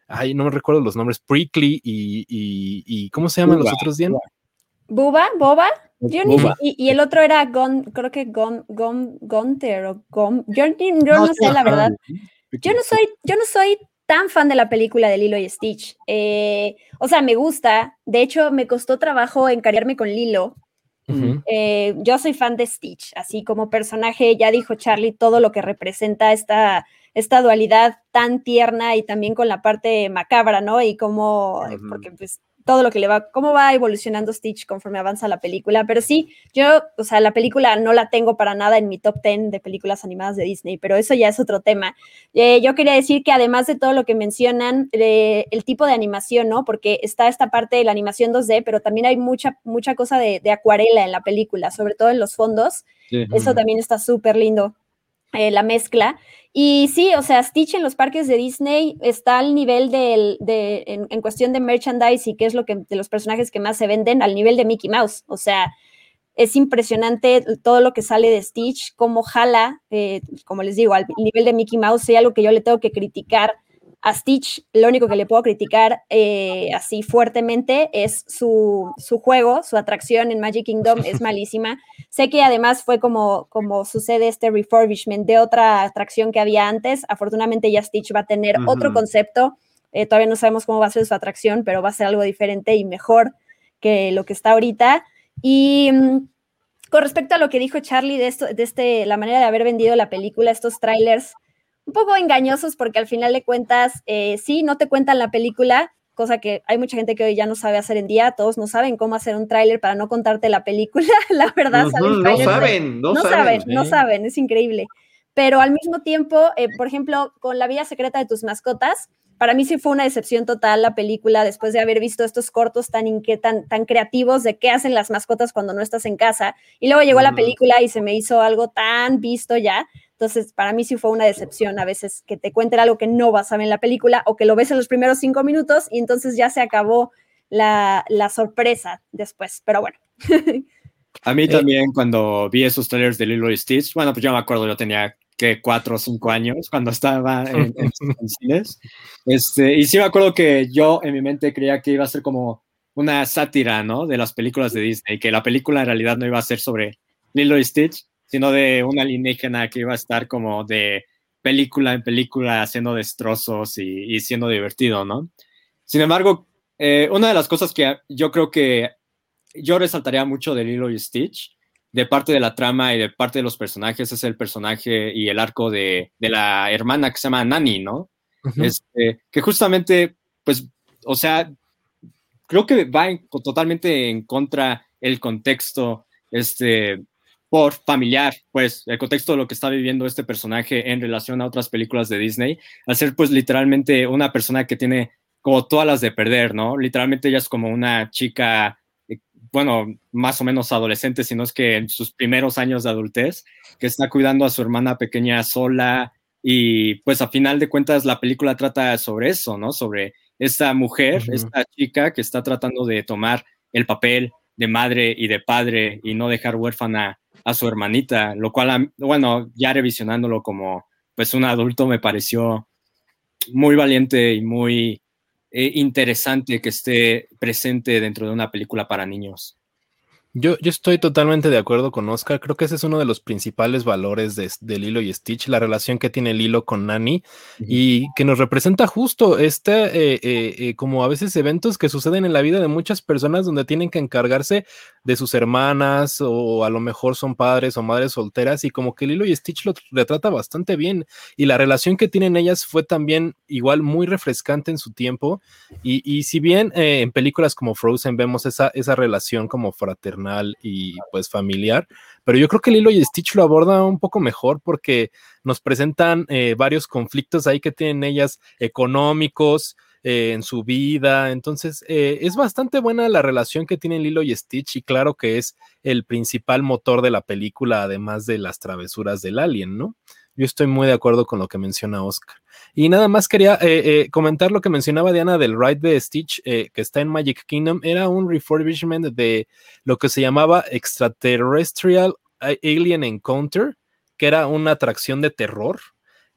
ay, no me recuerdo los nombres, Prickly y, y, ¿cómo se llaman los otros, Diana? Buba, Boba. y, el otro era Gon, creo que Gon, Gon, Gonter o Gon. Yo, no, sé la verdad. Yo no soy, yo no soy tan fan de la película de Lilo y Stitch. Eh, o sea, me gusta. De hecho, me costó trabajo encariarme con Lilo. Eh, yo soy fan de Stitch, así como personaje, ya dijo Charlie, todo lo que representa esta, esta dualidad tan tierna y también con la parte macabra, ¿no? Y como, porque pues todo lo que le va, cómo va evolucionando Stitch conforme avanza la película. Pero sí, yo, o sea, la película no la tengo para nada en mi top 10 de películas animadas de Disney, pero eso ya es otro tema. Eh, yo quería decir que además de todo lo que mencionan, eh, el tipo de animación, ¿no? Porque está esta parte de la animación 2D, pero también hay mucha, mucha cosa de, acuarela en la película, sobre todo en los fondos. Eso también está súper lindo. Eh, la mezcla. Y sí, o sea, Stitch en los parques de Disney está al nivel del, de, en, cuestión de merchandise y qué es lo que, de los personajes que más se venden, al nivel de Mickey Mouse. O sea, es impresionante todo lo que sale de Stitch, cómo jala, eh, como les digo, al nivel de Mickey Mouse, y algo que yo le tengo que criticar a Stitch, lo único que le puedo criticar eh, así fuertemente es su, juego, su atracción en Magic Kingdom es malísima. sé que además fue como, como sucede este refurbishment de otra atracción que había antes. Afortunadamente ya Stitch va a tener otro concepto. Eh, todavía no sabemos cómo va a ser su atracción, pero va a ser algo diferente y mejor que lo que está ahorita. Y mm, con respecto a lo que dijo Charlie de esto, de este, la manera de haber vendido la película, estos trailers un poco engañosos porque al final de cuentas, eh, sí, no te cuentan la película, cosa que hay mucha gente que hoy ya no sabe hacer en día, todos no saben cómo hacer un tráiler para no contarte la película, la verdad. no saben, no, saben, no saben, es increíble. Pero al mismo tiempo, eh, por ejemplo, con La vida secreta de tus mascotas, para mí sí fue una decepción total la película después de haber visto estos cortos tan, tan, tan creativos de qué hacen las mascotas cuando no estás en casa. Y luego llegó la película y se me hizo algo tan visto ya entonces, para mí sí fue una decepción a veces que te cuenten algo que no vas a ver en la película o que lo ves en los primeros cinco minutos y entonces ya se acabó la, sorpresa después. Pero bueno. A mí eh, también cuando vi esos trailers de Lilo y Stitch, bueno, pues yo me acuerdo, yo tenía que cuatro o cinco años cuando estaba en, en, cines. Este, y sí me acuerdo que yo en mi mente creía que iba a ser como una sátira, ¿no? De las películas de Disney, que la película en realidad no iba a ser sobre Lilo y Stitch, sino de una alienígena que iba a estar como de película en película haciendo destrozos y, siendo divertido, ¿no? Sin embargo, eh, una de las cosas que yo creo que yo resaltaría mucho de Lilo y Stitch, de parte de la trama y de parte de los personajes, es el personaje y el arco de, la hermana que se llama Nani, ¿no? este, que justamente, pues, o sea, creo que va totalmente en contra el contexto este, por familiar, pues, el contexto de lo que está viviendo este personaje en relación a otras películas de Disney, al ser pues literalmente una persona que tiene como todas las de perder, ¿no? Literalmente ella es como una chica, eh, bueno, más o menos adolescente, si no es que en sus primeros años de adultez, que está cuidando a su hermana pequeña sola y pues a final de cuentas la película trata sobre eso, ¿no? Sobre esta mujer, esta chica que está tratando de tomar el papel de madre y de padre y no dejar huérfana a su hermanita, lo cual, bueno, ya revisionándolo como pues un adulto me pareció muy valiente y muy eh, interesante que esté presente dentro de una película para niños. Yo, yo, estoy totalmente de acuerdo con Oscar. Creo que ese es uno de los principales valores de, Lilo y Stitch, la relación que tiene Lilo con Nani y que nos representa justo este, eh, eh, eh, como a veces eventos que suceden en la vida de muchas personas donde tienen que encargarse de sus hermanas o a lo mejor son padres o madres solteras y como que Lilo y Stitch lo retrata bastante bien y la relación que tienen ellas fue también igual muy refrescante en su tiempo y, y si bien en películas como Frozen vemos esa, esa relación como fraternal, y pues familiar, pero yo creo que Lilo y Stitch lo aborda un poco mejor porque nos presentan eh, varios conflictos ahí que tienen ellas económicos, eh, en su vida. Entonces, eh, es bastante buena la relación que tienen Lilo y Stitch y claro que es el principal motor de la película, además de las travesuras del alien, ¿no? Yo estoy muy de acuerdo con lo que menciona Oscar. Y nada más quería eh, comentar lo que mencionaba Diana del ride de Stitch, que está en Magic Kingdom. Era un refurbishment de lo que se llamaba Extraterrestrial Alien Encounter, que era una atracción de terror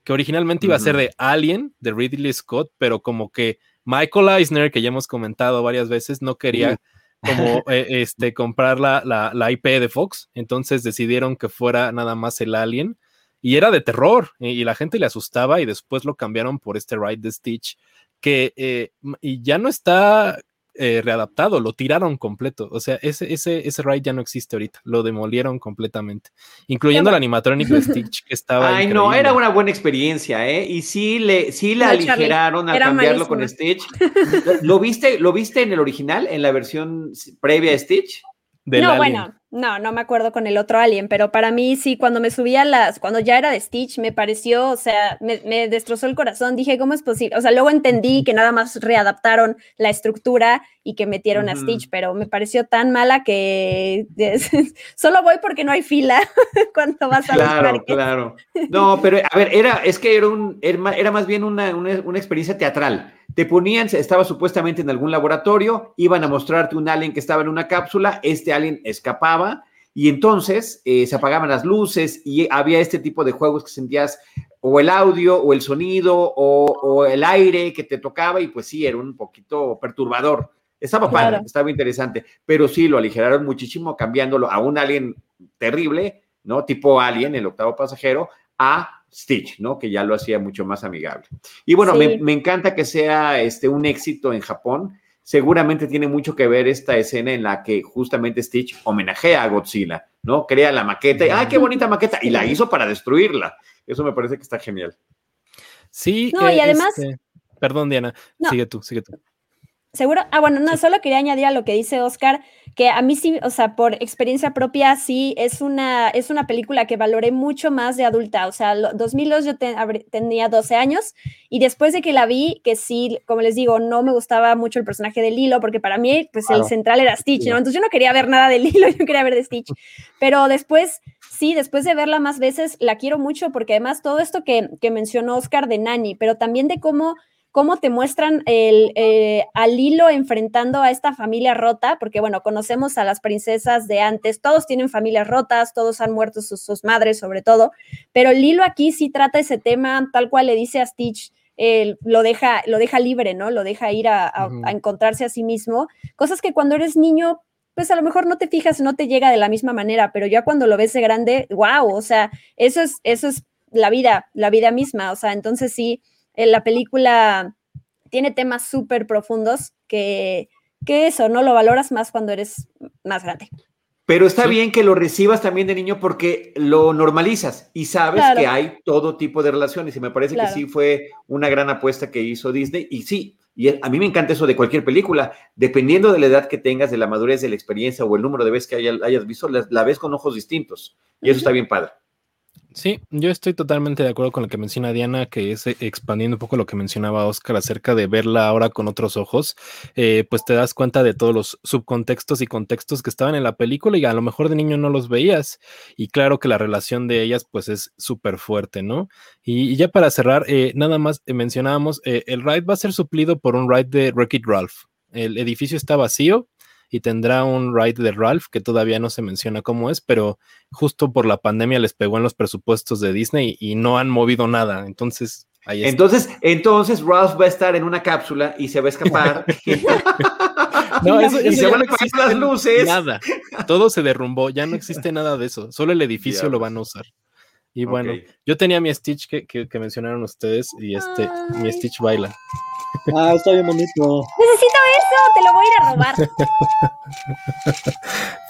que originalmente iba a ser de Alien, de Ridley Scott, pero como que Michael Eisner, que ya hemos comentado varias veces, no quería como eh, este, comprar la, la, IP de Fox, entonces decidieron que fuera nada más el Alien, y era de terror, y, la gente le asustaba, y después lo cambiaron por este Ride de Stitch, que eh, y ya no está eh, readaptado, lo tiraron completo. O sea, ese, ese, ese ride ya no existe ahorita, lo demolieron completamente, incluyendo el animatronic de Stitch que estaba. Ay, no, era una buena experiencia, ¿eh? Y sí le, sí la aligeraron al cambiarlo con Stitch. ¿Lo viste, ¿Lo viste en el original, en la versión previa a Stitch? no, bueno, no, no me acuerdo con el otro Alien, pero para mí sí, cuando me subía las, cuando ya era de Stitch, me pareció, o sea, me, destrozó el corazón. Dije, ¿cómo es posible? O sea, luego entendí que nada más readaptaron la estructura y que metieron a Stitch, pero me pareció tan mala que solo voy porque no hay fila cuando vas a Claro, claro. No, pero a ver, era, es que era un, era más bien una, una, una experiencia teatral. Te ponían, estaba supuestamente en algún laboratorio, iban a mostrarte un alien que estaba en una cápsula, este alien escapaba y entonces eh, se apagaban las luces y había este tipo de juegos que sentías o el audio o el sonido o, el aire que te tocaba y pues sí, era un poquito perturbador. Estaba padre, estaba interesante, pero sí lo aligeraron muchísimo cambiándolo a un alien terrible, ¿no? Tipo alien, el octavo pasajero, a Stitch, ¿no? Que ya lo hacía mucho más amigable. Y bueno, me, encanta que sea este, un éxito en Japón. Seguramente tiene mucho que ver esta escena en la que justamente Stitch homenajea a Godzilla, ¿no? Crea la maqueta y, ¡ay, qué bonita maqueta! Y la hizo para destruirla. Eso me parece que está genial. Sí. No, y eh, además. Este, perdón, Diana. Sigue tú, sigue tú. Seguro, ah, bueno, no, solo quería añadir a lo que dice Oscar, que a mí sí, o sea, por experiencia propia, sí, es una, es una película que valoré mucho más de adulta, o sea, 2002 yo tenía 12 años y después de que la vi, que sí, como les digo, no me gustaba mucho el personaje de Lilo, porque para mí, pues el central era Stitch, ¿no? Entonces yo no quería ver nada de Lilo, yo quería ver de Stitch, pero después, sí, después de verla más veces, la quiero mucho porque además todo esto que, que mencionó Oscar de Nani, pero también de cómo cómo te muestran el, eh, al hilo enfrentando a esta familia rota, porque bueno, conocemos a las princesas de antes, todos tienen familias rotas, todos han muerto sus, madres sobre todo, pero Lilo aquí sí trata ese tema tal cual le dice a Stitch, lo, deja, lo deja libre, ¿no? Lo deja ir a, encontrarse a sí mismo, cosas que cuando eres niño pues a lo mejor no te fijas, no te llega de la misma manera, pero ya cuando lo ves de grande, wow, o sea, eso es, eso es la vida, la vida misma, o sea, entonces sí, la película tiene temas súper profundos que, que eso, ¿no? Lo valoras más cuando eres más grande. Pero está bien que lo recibas también de niño porque lo normalizas y sabes que hay todo tipo de relaciones. Y me parece que sí fue una gran apuesta que hizo Disney. Y sí, y a mí me encanta eso de cualquier película. Dependiendo de la edad que tengas, de la madurez, de la experiencia o el número de veces que hayas visto, la, ves con ojos distintos. Y eso está bien padre. Sí, yo estoy totalmente de acuerdo con lo que menciona Diana, que es eh, expandiendo un poco lo que mencionaba Oscar acerca de verla ahora con otros ojos, eh, pues te das cuenta de todos los subcontextos y contextos que estaban en la película y a lo mejor de niño no los veías. Y claro que la relación de ellas pues es súper fuerte, ¿no? Y, ya para cerrar, eh, nada más mencionábamos, el ride va a ser suplido por un ride de wreck Ralph. El edificio está vacío, y tendrá un ride de Ralph que todavía no se menciona cómo es, pero justo por la pandemia les pegó en los presupuestos de Disney y no han movido nada. Entonces, ahí está. Entonces, entonces Ralph va a estar en una cápsula y se va a escapar. no, eso, y se van a apagar las luces. Nada, todo se derrumbó, ya no existe nada de eso, solo el edificio lo van a usar. Y bueno, yo tenía mi Stitch que, que, mencionaron ustedes y este, mi Stitch baila. Ah, está bien bonito. Necesito eso, te lo voy a ir a robar.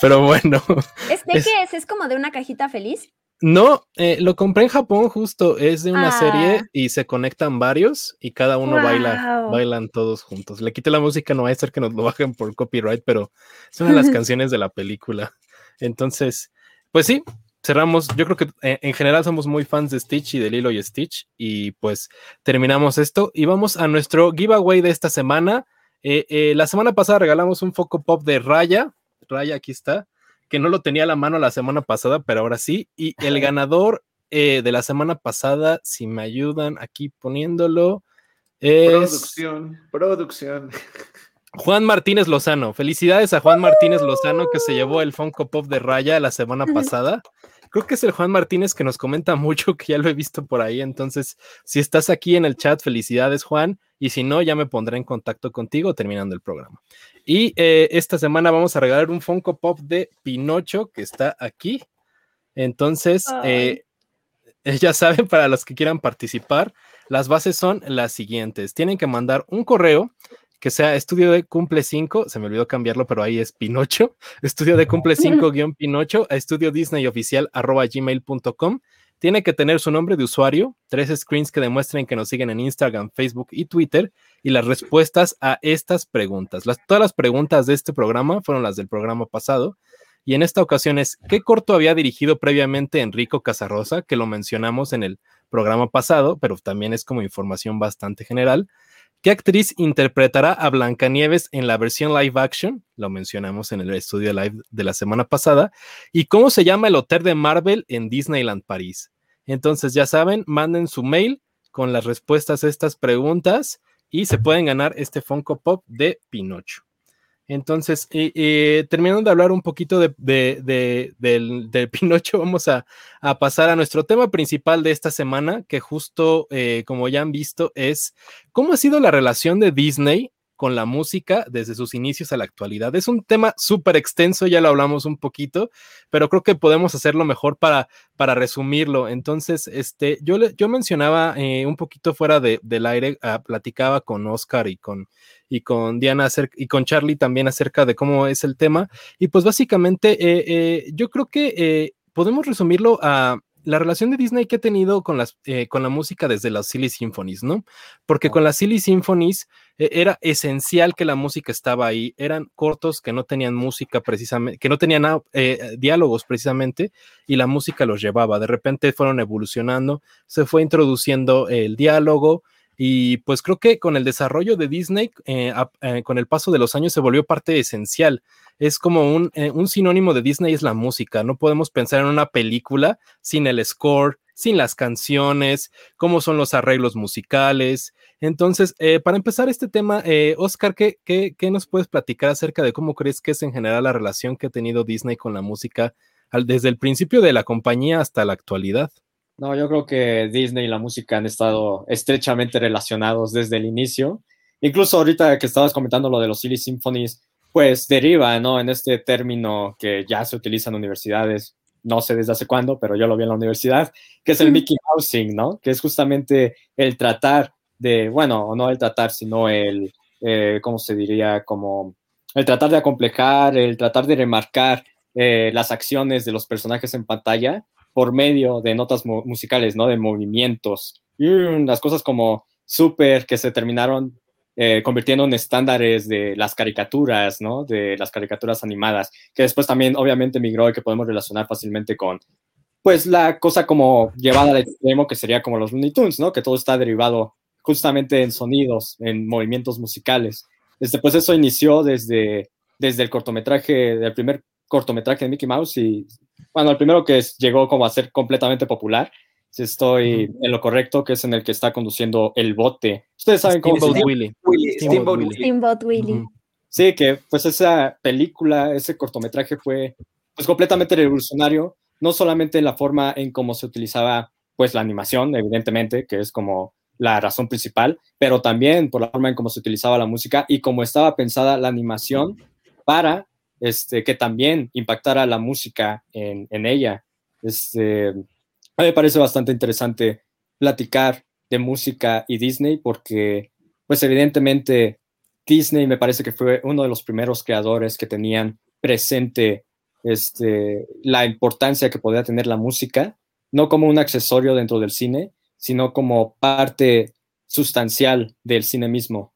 Pero bueno. ¿Este qué es? ¿Es como de una cajita feliz? No, eh, lo compré en Japón justo, es de una serie Ah. y se conectan varios y cada uno baila, bailan todos juntos. Le quité la música, no va a ser que nos lo bajen por copyright, pero es una de las canciones de la película. Entonces, pues sí, cerramos. Yo creo que eh, en general somos muy fans de Stitch y de Lilo y Stitch y pues terminamos esto y vamos a nuestro giveaway de esta semana. Eh, eh, la semana pasada regalamos un foco pop de Raya. Raya, aquí está que no lo tenía a la mano la semana pasada, pero ahora sí. Y el ganador eh, de la semana pasada, si me ayudan aquí poniéndolo, es Producción, producción. Juan Martínez Lozano. Felicidades a Juan Martínez Lozano que se llevó el Funko Pop de Raya la semana pasada. Creo que es el Juan Martínez que nos comenta mucho, que ya lo he visto por ahí. Entonces, si estás aquí en el chat, felicidades, Juan. Y si no, ya me pondré en contacto contigo terminando el programa. Y eh, esta semana vamos a regalar un Funko Pop de Pinocho que está aquí. Entonces, eh, ya saben, para los que quieran participar, las bases son las siguientes. Tienen que mandar un correo que sea estudio de cumple 5, se me olvidó cambiarlo, pero ahí es Pinocho, estudio de cumple 5 guion Pinocho a estudio Disney oficial arroba gmail.com. Tiene que tener su nombre de usuario, tres screens que demuestren que nos siguen en Instagram, Facebook y Twitter y las respuestas a estas preguntas. Las, todas las preguntas de este programa fueron las del programa pasado y en esta ocasión es ¿qué corto había dirigido previamente Enrico Casarosa? Que lo mencionamos en el programa pasado, pero también es como información bastante general. ¿Qué actriz interpretará a Blancanieves en la versión live action? Lo mencionamos en el estudio live de la semana pasada. ¿Y cómo se llama el hotel de Marvel en Disneyland París? Entonces, ya saben, manden su mail con las respuestas a estas preguntas y se pueden ganar este Funko Pop de Pinocho. Entonces, terminando de hablar un poquito de, de, de, del, del, Pinocho, vamos a, a, pasar a nuestro tema principal de esta semana, que justo, eh, como ya han visto, es cómo ha sido la relación de Disney con la música desde sus inicios a la actualidad. Es un tema súper extenso, ya lo hablamos un poquito, pero creo que podemos hacerlo mejor para, para resumirlo. Entonces, este, yo, yo mencionaba eh, un poquito fuera de, del aire, uh, platicaba con Oscar y con, y con Diana y con Charlie también acerca de cómo es el tema. Y pues básicamente, eh, eh, yo creo que podemos resumirlo a la relación de Disney que ha tenido con, las, eh, con la música desde las Silly Symphonies, ¿no? Porque con las Silly Symphonies eh, era esencial que la música estaba ahí, eran cortos que no tenían música precisamente, que no tenían eh, diálogos precisamente, y la música los llevaba. De repente fueron evolucionando, se fue introduciendo el diálogo, y pues creo que con el desarrollo de Disney, eh, eh, con el paso de los años, se volvió parte esencial. Es como un, eh, un, sinónimo de Disney es la música. No podemos pensar en una película sin el score, sin las canciones, cómo son los arreglos musicales. Entonces, para empezar este tema, Oscar, ¿qué, ¿qué, qué, nos puedes platicar acerca de cómo crees que es en general la relación que ha tenido Disney con la música desde el principio de la compañía hasta la actualidad? No, yo creo que Disney y la música han estado estrechamente relacionados desde el inicio. Incluso ahorita que estabas comentando lo de los Silly Symphonies, pues deriva, ¿no? En este término que ya se utiliza en universidades, no sé desde hace cuándo, pero yo lo vi en la universidad, que es el Mickey Mousing, ¿no? Que es justamente el tratar de, bueno, no el tratar, sino el, eh, ¿cómo se diría? Como el tratar de acomplejar, el tratar de remarcar eh, las acciones de los personajes en pantalla por medio de notas mu musicales, ¿no? De movimientos. Y las cosas como súper que se terminaron eh, convirtiendo en estándares de las caricaturas, ¿no? De las caricaturas animadas, que después también obviamente migró y que podemos relacionar fácilmente con, pues, la cosa como llevada al extremo, que sería como los Looney Tunes, ¿no? Que todo está derivado justamente en sonidos, en movimientos musicales. Este, pues eso inició desde, desde el cortometraje, del primer cortometraje de Mickey Mouse y bueno, el primero que es, llegó como a ser completamente popular, si estoy uh -huh. en lo correcto, que es en el que está conduciendo el bote. Ustedes saben cómo Steamboat Willie. Steamboat Willie. Steamboat Willie. Uh -huh. Sí, que pues esa película, ese cortometraje fue pues completamente revolucionario, no solamente en la forma en cómo se utilizaba pues la animación, evidentemente, que es como la razón principal, pero también por la forma en cómo se utilizaba la música y cómo estaba pensada la animación para este, que también impactara la música en, ella. Este, a mí me parece bastante interesante platicar de música y Disney porque, pues evidentemente, Disney me parece que fue uno de los primeros creadores que tenían presente este, la importancia que podía tener la música no como un accesorio dentro del cine, sino como parte sustancial del cine mismo.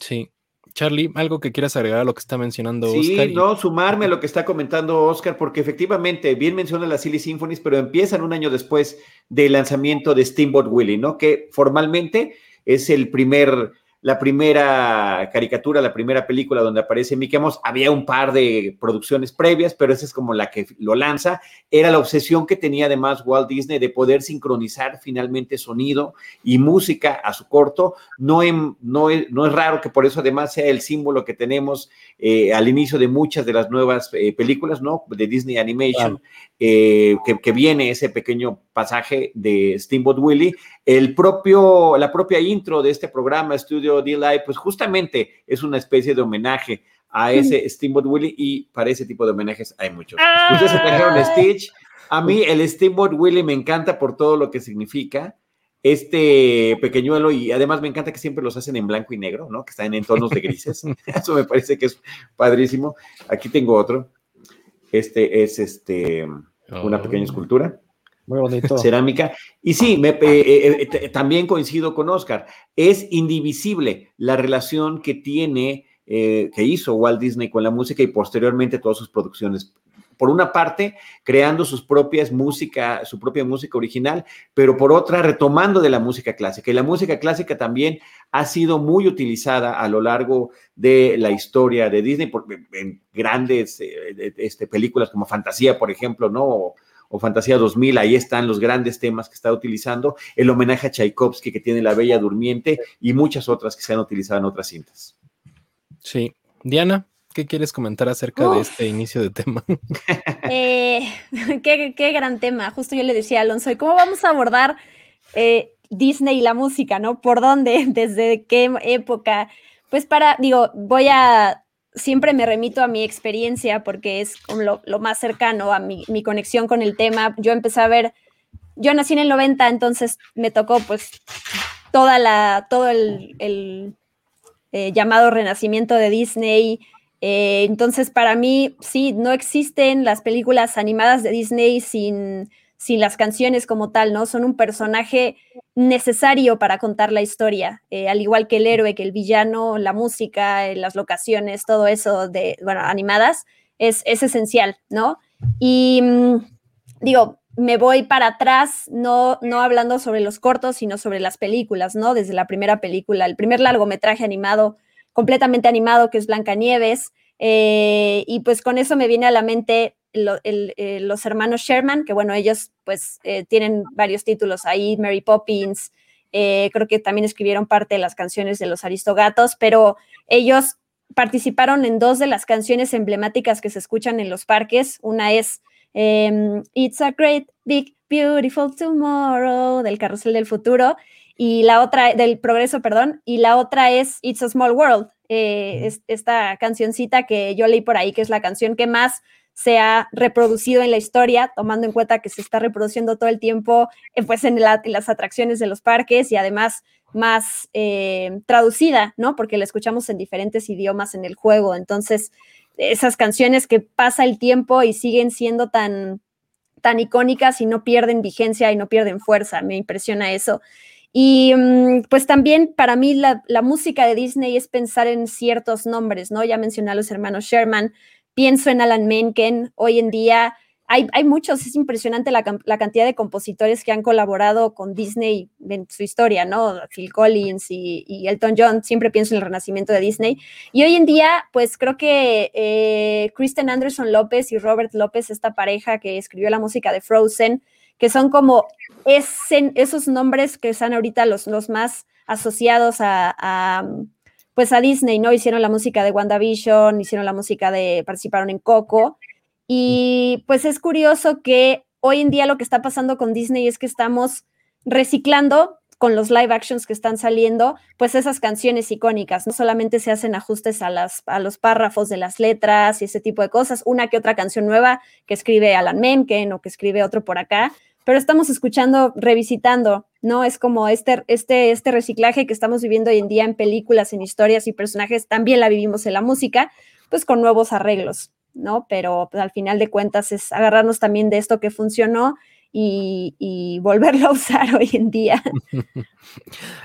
Sí. Charlie, algo que quieras agregar a lo que está mencionando sí, Oscar. Sí, no, sumarme a lo que está comentando Oscar, porque efectivamente, bien menciona las Silly Symphonies, pero empiezan un año después del lanzamiento de Steamboat Willie, ¿no? Que formalmente es el primer la primera caricatura, la primera película donde aparece Mickey Mouse, había un par de producciones previas, pero esa es como la que lo lanza. Era la obsesión que tenía además Walt Disney de poder sincronizar finalmente sonido y música a su corto. No, no, es, no es raro que por eso además sea el símbolo que tenemos eh, al inicio de muchas de las nuevas eh, películas, ¿no? De Disney Animation, eh, que, que, viene ese pequeño pasaje de Steamboat Willie. El propio, la propia intro de este programa, Studio D-Live, pues justamente es una especie de homenaje a ese Steamboat Willie y para ese tipo de homenajes hay muchos. Ustedes se trajeron Stitch. A mí el Steamboat Willie me encanta por todo lo que significa este pequeñuelo y además me encanta que siempre los hacen en blanco y negro, ¿no? Que están en tonos de grises. Eso me parece que es padrísimo. Aquí tengo otro. Este es este una pequeña escultura. Muy bonito. Cerámica. Y sí, me, eh, eh, eh, también coincido con Oscar. Es indivisible la relación que tiene, que hizo Walt Disney con la música y posteriormente todas sus producciones. Por una parte, creando sus propias música, su propia música original, pero por otra, retomando de la música clásica. Y la música clásica también ha sido muy utilizada a lo largo de la historia de Disney, por, en grandes este, películas como Fantasía, por ejemplo, ¿no? O Fantasía 2000, ahí están los grandes temas que está utilizando, el homenaje a Tchaikovsky que tiene La Bella Durmiente y muchas otras que se han utilizado en otras cintas. Sí. Diana, ¿qué quieres comentar acerca de este inicio de tema? Eh, qué, gran tema. Justo yo le decía a Alonso, ¿cómo vamos a abordar eh, Disney y la música, no? ¿Por dónde? ¿Desde qué época? Pues para, digo, voy a siempre me remito a mi experiencia porque es lo, más cercano a mi, conexión con el tema. Yo empecé a ver, yo nací en el 90, entonces me tocó pues toda la, todo el, el eh, llamado renacimiento de Disney. Eh, entonces para mí, sí, no existen las películas animadas de Disney sin sin las canciones como tal, ¿no? Son un personaje necesario para contar la historia, eh, al igual que el héroe, que el villano, la música, eh, las locaciones, todo eso de, bueno, animadas, es, es esencial, ¿no? Y mm, digo, me voy para atrás, no, no hablando sobre los cortos, sino sobre las películas, ¿no? Desde la primera película, el primer largometraje animado, completamente animado, que es Blancanieves, eh, y pues con eso me viene a la mente eh, los hermanos Sherman, que bueno, ellos pues eh, tienen varios títulos ahí, Mary Poppins, eh, creo que también escribieron parte de las canciones de los Aristogatos, pero ellos participaron en dos de las canciones emblemáticas que se escuchan en los parques. Una es em, It's a Great Big Beautiful Tomorrow del Carrusel del Futuro y la otra del Progreso, perdón, y la otra es It's a Small World, esta cancioncita que yo leí por ahí, que es la canción que más se ha reproducido en la historia, tomando en cuenta que se está reproduciendo todo el tiempo eh, pues en, las atracciones de los parques y además más eh, traducida, ¿no? Porque la escuchamos en diferentes idiomas en el juego. Entonces, esas canciones que pasa el tiempo y siguen siendo tan, tan icónicas y no pierden vigencia y no pierden fuerza, me impresiona eso. Y mm, pues también para mí la, la, música de Disney es pensar en ciertos nombres, ¿no? Ya mencioné a los hermanos Sherman, pienso en Alan Menken, hoy en día hay, hay muchos, es impresionante la, la, cantidad de compositores que han colaborado con Disney en su historia, ¿no? Phil Collins y, y, Elton John, siempre pienso en el renacimiento de Disney. Y hoy en día, pues creo que eh, Kristen Anderson López y Robert López, esta pareja que escribió la música de Frozen, que son como ese, esos nombres que están ahorita los, los más asociados a, a pues a Disney, ¿no? Hicieron la música de WandaVision, hicieron la música de, participaron en Coco. Y pues es curioso que hoy en día lo que está pasando con Disney es que estamos reciclando con los live actions que están saliendo, pues esas canciones icónicas, no solamente se hacen ajustes a, las, a los párrafos de las letras y ese tipo de cosas, una que otra canción nueva que escribe Alan Menken o que escribe otro por acá, pero estamos escuchando, revisitando, ¿no? Es como este, este, este reciclaje que estamos viviendo hoy en día en películas, en historias y personajes, también la vivimos en la música, pues con nuevos arreglos. ¿no? Pero pues, al final de cuentas es agarrarnos también de esto que funcionó y, volverlo a usar hoy en día.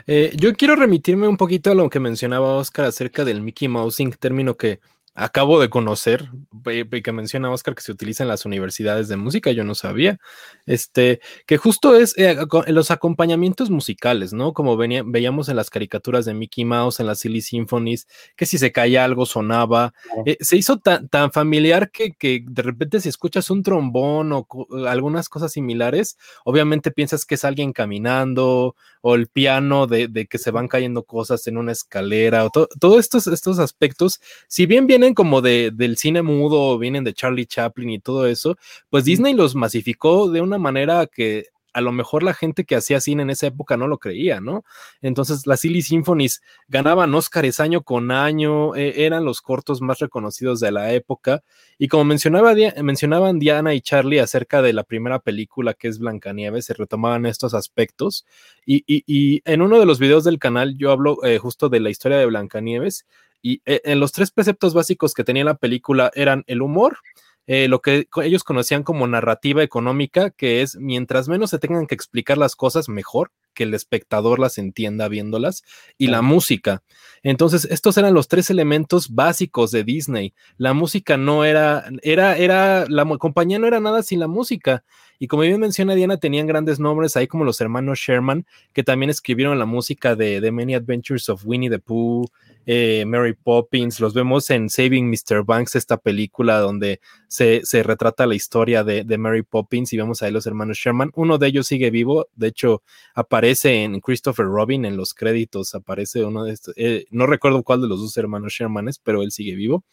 Eh, yo quiero remitirme un poquito a lo que mencionaba Oscar acerca del Mickey Mousing, término que acabo de conocer, que menciona Oscar que se utiliza en las universidades de música, yo no sabía, este, que justo es eh, los acompañamientos musicales, ¿no? Como veíamos en las caricaturas de Mickey Mouse, en las Silly Symphonies, que si se caía algo sonaba, eh, se hizo tan, tan familiar que, que, de repente si escuchas un trombón o algunas cosas similares, obviamente piensas que es alguien caminando o el piano de, de que se van cayendo cosas en una escalera, o todos estos, estos aspectos, si bien bien como de, del cine mudo, vienen de Charlie Chaplin y todo eso, pues Disney los masificó de una manera que a lo mejor la gente que hacía cine en esa época no lo creía, ¿no? Entonces las Silly Symphonies ganaban Oscars año con año, e, eran los cortos más reconocidos de la época. Y como mencionaba, mencionaban Diana y Charlie acerca de la primera película que es Blancanieves, se retomaban estos aspectos. Y, y, en uno de los videos del canal yo hablo eh, justo de la historia de Blancanieves y eh, en los tres preceptos básicos que tenía la película eran el humor, eh, lo que ellos conocían como narrativa económica, que es mientras menos se tengan que explicar las cosas, mejor que el espectador las entienda viéndolas, y la música. Entonces, estos eran los tres elementos básicos de Disney. La música no era, era, era, la compañía no era nada sin la música. Y como bien menciona Diana, tenían grandes nombres ahí como los hermanos Sherman, que también escribieron la música de The Many Adventures of Winnie the Pooh, eh, Mary Poppins, los vemos en Saving Mr. Banks, esta película donde se, retrata la historia de, Mary Poppins y vemos ahí los hermanos Sherman. Uno de ellos sigue vivo, de hecho aparece en Christopher Robin, en los créditos aparece uno de estos, eh, no recuerdo cuál de los dos hermanos Shermanes, pero él sigue vivo.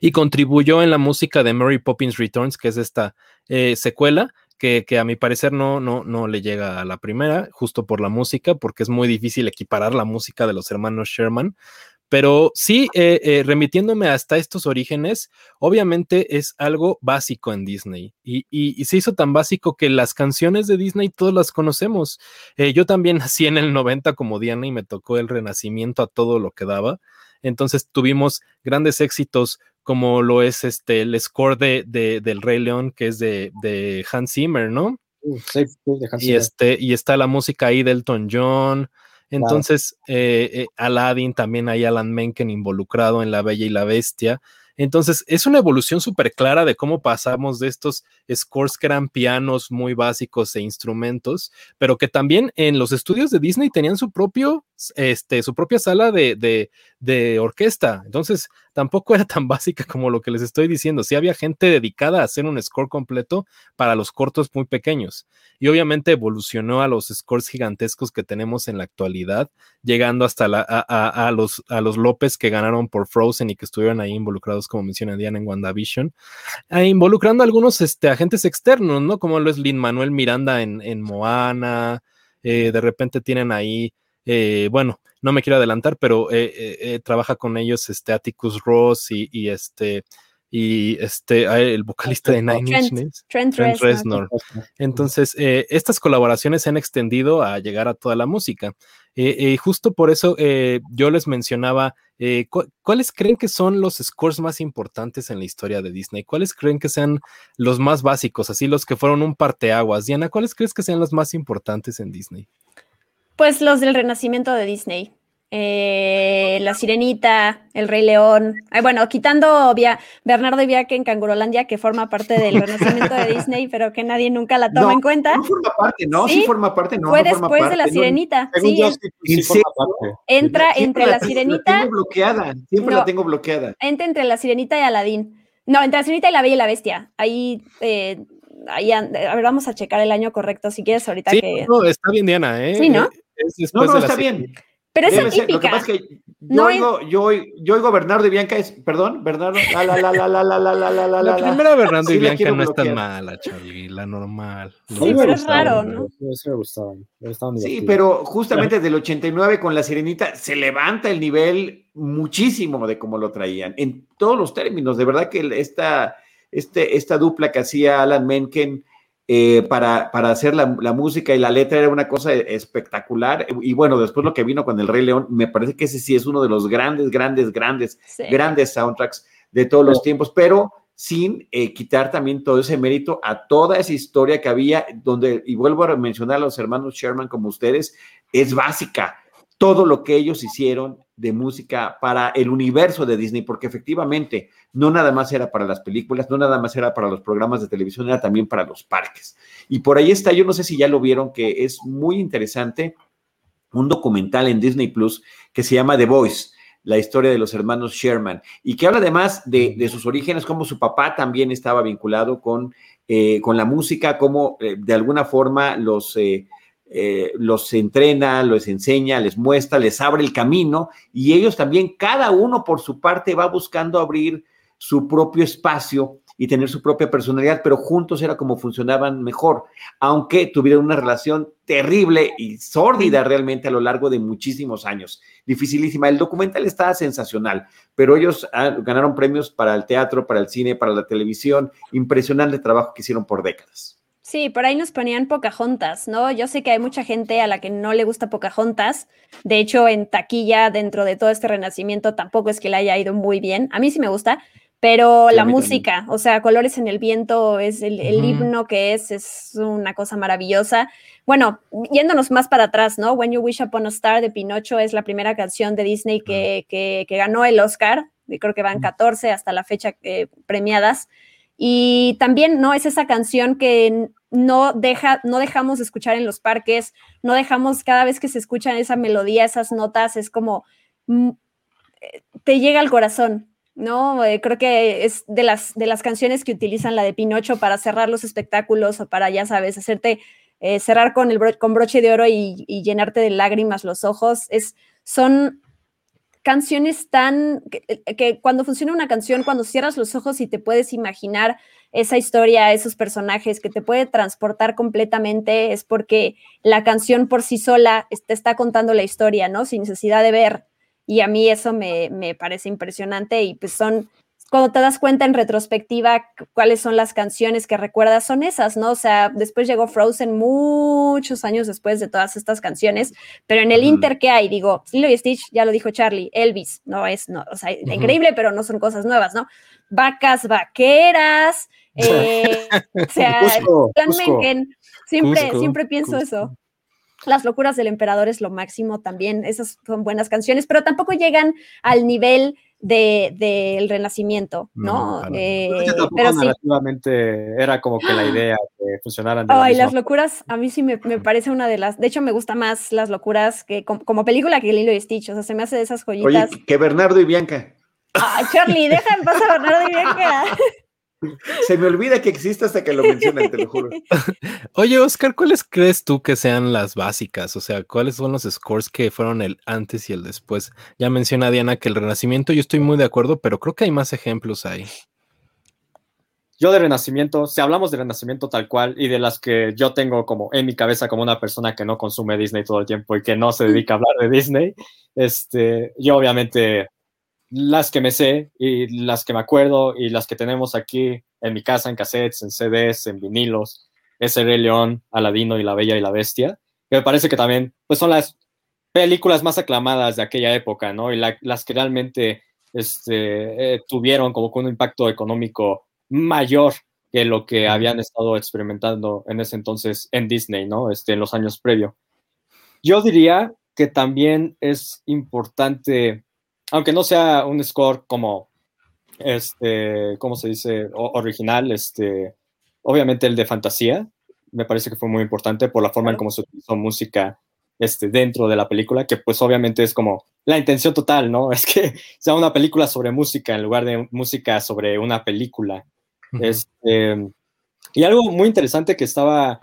Y contribuyó en la música de Mary Poppins Returns, que es esta eh, secuela, que, a mi parecer no, no, no le llega a la primera, justo por la música, porque es muy difícil equiparar la música de los hermanos Sherman. Pero sí, eh, eh, remitiéndome hasta estos orígenes, obviamente es algo básico en Disney y, y, se hizo tan básico que las canciones de Disney todas las conocemos. Eh, yo también nací en el 90 como Diana y me tocó el renacimiento a todo lo que daba. Entonces tuvimos grandes éxitos como lo es este el score de, del Rey León, que es de, de Hans Zimmer, ¿no? Sí, de Hans y, este, y está la música ahí de Elton John. Entonces, eh, eh, Aladdin también hay Alan Menken involucrado en La Bella y la Bestia. Entonces, es una evolución súper clara de cómo pasamos de estos scores que eran pianos muy básicos e instrumentos, pero que también en los estudios de Disney tenían su propio, este, su propia sala de, de, de orquesta. Entonces, tampoco era tan básica como lo que les estoy diciendo. Sí había gente dedicada a hacer un score completo para los cortos muy pequeños. Y obviamente evolucionó a los scores gigantescos que tenemos en la actualidad, llegando hasta la, a, los, a los López que ganaron por Frozen y que estuvieron ahí involucrados, como menciona Diana en WandaVision, eh, involucrando a algunos este, agentes externos, ¿no? Como lo es Lin Manuel Miranda en, en Moana. Eh, de repente tienen ahí eh, bueno, no me quiero adelantar, pero eh, eh, trabaja con ellos este Atticus Ross y, este y este el vocalista de Nine Inch Nails, Trent, Reznor. Entonces, estas colaboraciones se han extendido a llegar a toda la música. y justo por eso yo les mencionaba cuáles creen que son los scores más importantes en la historia de Disney. ¿Cuáles creen que sean los más básicos, así los que fueron un parteaguas? Diana, ¿cuáles crees que sean los más importantes en Disney? Pues los del renacimiento de Disney. Eh, la Sirenita, El Rey León. bueno, quitando Bernardo y Viaque en Cangurolandia, que forma parte del renacimiento de Disney, pero que nadie nunca la toma en cuenta. No forma parte, ¿no? Sí, forma parte, no. Fue después de la Sirenita. sí, entra entre la, Sirenita. La tengo bloqueada, siempre la tengo bloqueada. Entra entre la Sirenita y Aladín. No, entre la Sirenita y la Bella y la Bestia. Ahí eh, ahí, a ver, vamos a checar el año correcto si quieres ahorita sí, que. No, está bien, Diana, ¿eh? Sí, ¿no? No, no, está bien. Pero es atípica. Lo que pasa es que yo, oigo, yo, yo, oigo Bernardo y Bianca, es, perdón, Bernardo, la, la, la, la, la, la, la, la, la, la, la primera Bernardo y Bianca no es tan mala, Charlie, la normal. Sí, pero es raro, ¿no? Sí, me gustaban, sí, pero justamente del 89 con la Sirenita se levanta el nivel muchísimo de cómo lo traían, en todos los términos, de verdad que esta, este, esta dupla que hacía Alan Menken, eh, para, para, hacer la, música y la letra era una cosa espectacular. Y bueno, después lo que vino con El Rey León, me parece que ese sí es uno de los grandes, grandes, grandes, grandes soundtracks. de todos los tiempos, pero sin eh, quitar también todo ese mérito a toda esa historia que había, donde, y vuelvo a mencionar a los hermanos Sherman como ustedes, es básica. Todo lo que ellos hicieron de música para el universo de Disney, porque efectivamente no nada más era para las películas, no nada más era para los programas de televisión, era también para los parques. Y por ahí está, yo no sé si ya lo vieron, que es muy interesante, un documental en Disney Plus que se llama The Voice la historia de los hermanos Sherman, y que habla además de, sus orígenes, cómo su papá también estaba vinculado con, eh, con la música, cómo eh, de alguna forma los, eh, los entrena, los enseña, les muestra, les abre el camino, y ellos también, cada uno por su parte, va buscando abrir su propio espacio y tener su propia personalidad, pero juntos era como funcionaban mejor, aunque tuvieron una relación terrible y sórdida realmente a lo largo de muchísimos años. Dificilísima. El documental está sensacional, pero ellos ah, ganaron premios para el teatro, para el cine, para la televisión. Impresionante trabajo que hicieron por décadas. Sí, por ahí nos ponían Pocahontas, ¿no? Yo sé que hay mucha gente a la que no le gusta Pocahontas. De hecho, en taquilla, dentro de todo este renacimiento, tampoco es que le haya ido muy bien. A mí sí me gusta, pero la música, o sea, Colores en el Viento es el, himno que es, es una cosa maravillosa. Bueno, yéndonos más para atrás, ¿no? When You Wish Upon a Star de Pinocho es la primera canción de Disney que, que, ganó el Oscar, creo que van 14 hasta la fecha eh, premiadas. Y también, ¿no? Es esa canción que no, deja, no dejamos de escuchar en los parques, no dejamos, cada vez que se escuchan esa melodía, esas notas, es como, mm, eh, te llega al corazón, ¿no? Eh, creo que es de las, de las canciones que utilizan la de Pinocho para cerrar los espectáculos o para, ya sabes, hacerte eh, cerrar con, el con broche de oro y, llenarte de lágrimas los ojos. Es, son canciones tan que, que, cuando funciona una canción, cuando cierras los ojos y te puedes imaginar esa historia, esos personajes que te puede transportar completamente, es porque la canción por sí sola te está contando la historia, ¿no? Sin necesidad de ver y a mí eso me, parece impresionante y pues son, cuando te das cuenta en retrospectiva cuáles son las canciones que recuerdas, son esas, ¿no? O sea, después llegó Frozen muchos años después de todas estas canciones, pero en el Inter que hay, digo, Lilo y Stitch, ya lo dijo Charlie, Elvis, no es, no, o sea, increíble, pero no son cosas nuevas, ¿no? Vacas vaqueras, eh, o sea, siempre, siempre pienso eso. Las locuras del emperador es lo máximo también, esas son buenas canciones, pero tampoco llegan al nivel del de, renacimiento, ¿no? Eh, pero sí. era como que la idea que funcionaran. Ay, las locuras, a mí sí me, parece una de las, de hecho me gusta más las locuras que como, película que Lilo y Stitch, o sea, se me hace de esas joyitas. Oye, que Bernardo y Bianca. Ay, Charlie, deja en paz a Bernardo y Bianca. Se me olvida que existe hasta que lo mencionan, te lo juro. Oye, Oscar, ¿cuáles crees tú que sean las básicas? O sea, ¿cuáles son los scores que fueron el antes y el después? Ya menciona Diana que el Renacimiento, yo estoy muy de acuerdo, pero creo que hay más ejemplos ahí. Yo de Renacimiento, si hablamos de Renacimiento tal cual y de las que yo tengo como en mi cabeza como una persona que no consume Disney todo el tiempo y que no se dedica a hablar de Disney, este, yo obviamente las que me sé y las que me acuerdo y las que tenemos aquí en mi casa, en cassettes, en CDs, en vinilos, es El León, Aladino y La Bella y la Bestia, que me parece que también pues son las películas más aclamadas de aquella época, ¿no? Y las que realmente este, eh, tuvieron como un impacto económico mayor que lo que habían estado experimentando en ese entonces en Disney, ¿no? Este, en los años previos. Yo diría que también es importante aunque no sea un score como, este, ¿cómo se dice? original, este, obviamente el de fantasía, me parece que fue muy importante por la forma en cómo se utilizó música este, dentro de la película, que pues obviamente es como la intención total, ¿no? Es que sea una película sobre música en lugar de música sobre una película. este, y algo muy interesante que estaba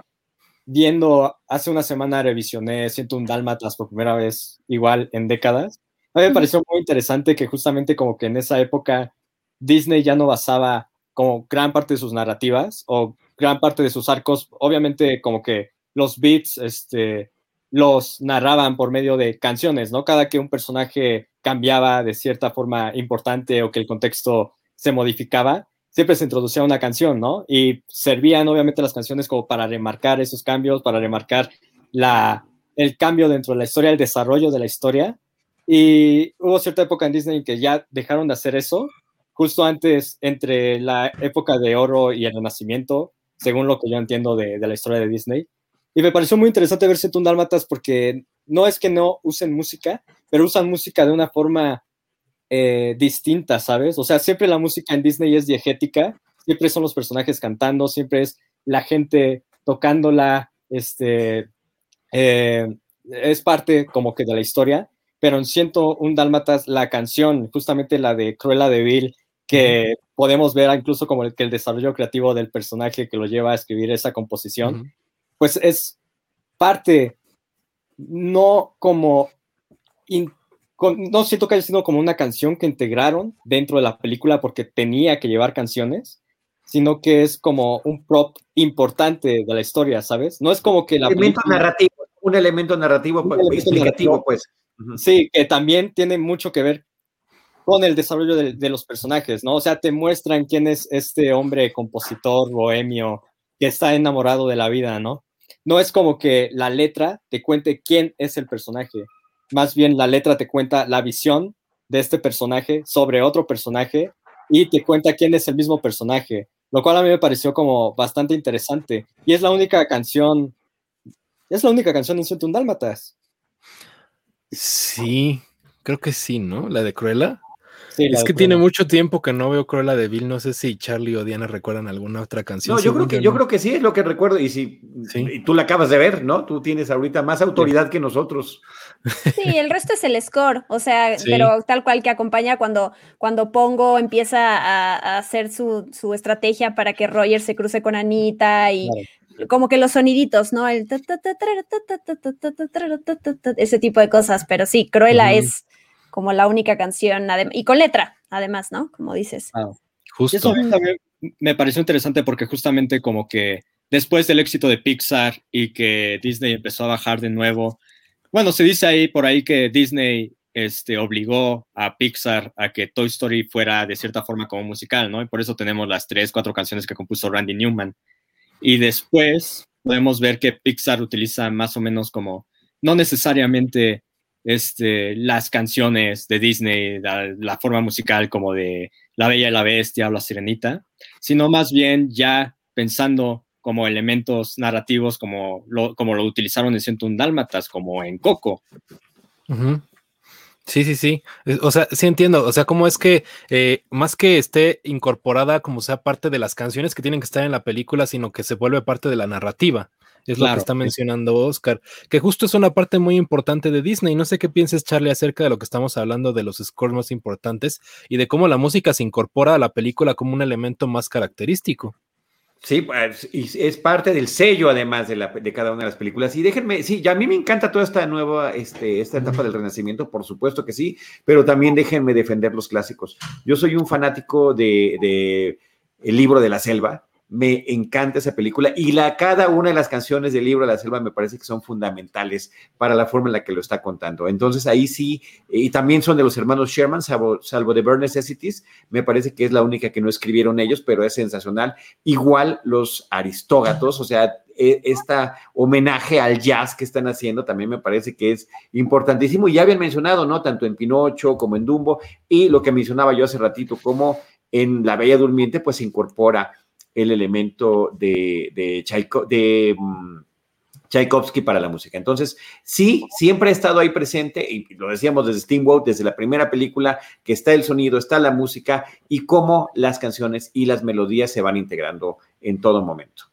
viendo hace una semana, revisioné Siento un Dálmatas por primera vez, igual en décadas, a mí me pareció muy interesante que justamente como que en esa época Disney ya no basaba como gran parte de sus narrativas o gran parte de sus arcos, obviamente como que los beats este, los narraban por medio de canciones, ¿no? Cada que un personaje cambiaba de cierta forma importante o que el contexto se modificaba, siempre se introducía una canción, ¿no? Y servían obviamente las canciones como para remarcar esos cambios, para remarcar la, el cambio dentro de la historia, el desarrollo de la historia. Y hubo cierta época en Disney que ya dejaron de hacer eso justo antes, entre la época de oro y el renacimiento, según lo que yo entiendo de, la historia de Disney. Y me pareció muy interesante ver un Dálmatas porque no es que no usen música, pero usan música de una forma eh, distinta, ¿sabes? O sea, siempre la música en Disney es diegética, siempre son los personajes cantando, siempre es la gente tocándola, este, eh, es parte como que de la historia, pero en Siento un Dálmatas, la canción, justamente la de Cruella de Vil, que podemos ver incluso como el, que el desarrollo creativo del personaje que lo lleva a escribir esa composición, pues es parte, no como, no siento que haya sido como una canción que integraron dentro de la película porque tenía que llevar canciones, sino que es como un prop importante de la historia, ¿sabes? No es como que la... Elemento narrativo, un elemento narrativo, pues, explicativo, pues. Sí, que también tiene mucho que ver con el desarrollo de, los personajes, ¿no? O sea, te muestran quién es este hombre compositor bohemio que está enamorado de la vida, ¿no? No es como que la letra te cuente quién es el personaje, más bien la letra te cuenta la visión de este personaje sobre otro personaje y te cuenta quién es el mismo personaje, lo cual a mí me pareció como bastante interesante. Y es la única canción, es la única canción en Ciento Dálmatas. Sí, creo que sí, ¿no? La de Cruella es que tiene mucho tiempo que no veo Cruella de Vil. No sé si Charlie o Diana recuerdan alguna otra canción. No, yo creo que, yo creo que sí, es lo que recuerdo. Y si tú la acabas de ver, ¿no? Tú tienes ahorita más autoridad que nosotros. Sí, el resto es el score. O sea, pero tal cual que acompaña cuando, cuando Pongo empieza a, hacer su, estrategia para que Roger se cruce con Anita y. Como que los soniditos, ¿no? El ese tipo de cosas, pero sí, Cruella es como la única canción, y con letra, además, ¿no? Como dices. Ah, justo. Eso también me pareció interesante porque justamente como que después del éxito de Pixar y que Disney empezó a bajar de nuevo, bueno, se dice ahí por ahí que Disney este, obligó a Pixar a que Toy Story fuera de cierta forma como musical, ¿no? Y por eso tenemos las tres, cuatro canciones que compuso Randy Newman. Y después podemos ver que Pixar utiliza más o menos como, no necesariamente este, las canciones de Disney, la, forma musical como de La Bella y la Bestia o La Sirenita, sino más bien ya pensando como elementos narrativos como lo, como lo utilizaron en un Dálmatas, como en Coco. Sí, sí, sí. O sea, sí entiendo. O sea, cómo es que eh, más que esté incorporada como sea parte de las canciones que tienen que estar en la película, sino que se vuelve parte de la narrativa. Es lo que está mencionando Oscar, que justo es una parte muy importante de Disney. No sé qué pienses, Charlie, acerca de lo que estamos hablando de los scores más importantes y de cómo la música se incorpora a la película como un elemento más característico. Sí, pues, y es parte del sello además de, la, de, cada una de las películas. Y déjenme, sí, ya a mí me encanta toda esta nueva, este, esta etapa del Renacimiento, por supuesto que sí, pero también déjenme defender los clásicos. Yo soy un fanático de, de El libro de la selva, me encanta esa película y la, cada una de las canciones del libro la selva me parece que son fundamentales para la forma en la que lo está contando. Entonces ahí sí, y también son de los hermanos Sherman, salvo, salvo The Burn Necessities, me parece que es la única que no escribieron ellos, pero es sensacional. Igual los Aristógatos, o sea, e, esta homenaje al jazz que están haciendo también me parece que es importantísimo. Y ya habían mencionado, ¿no? Tanto en Pinocho como en Dumbo y lo que mencionaba yo hace ratito, como en La Bella Durmiente, pues se incorpora el elemento de, de, mm, Tchaikovsky para la música. Entonces, sí, siempre ha estado ahí presente, y lo decíamos desde Steamboat, desde la primera película, que está el sonido, está la música y cómo las canciones y las melodías se van integrando en todo momento.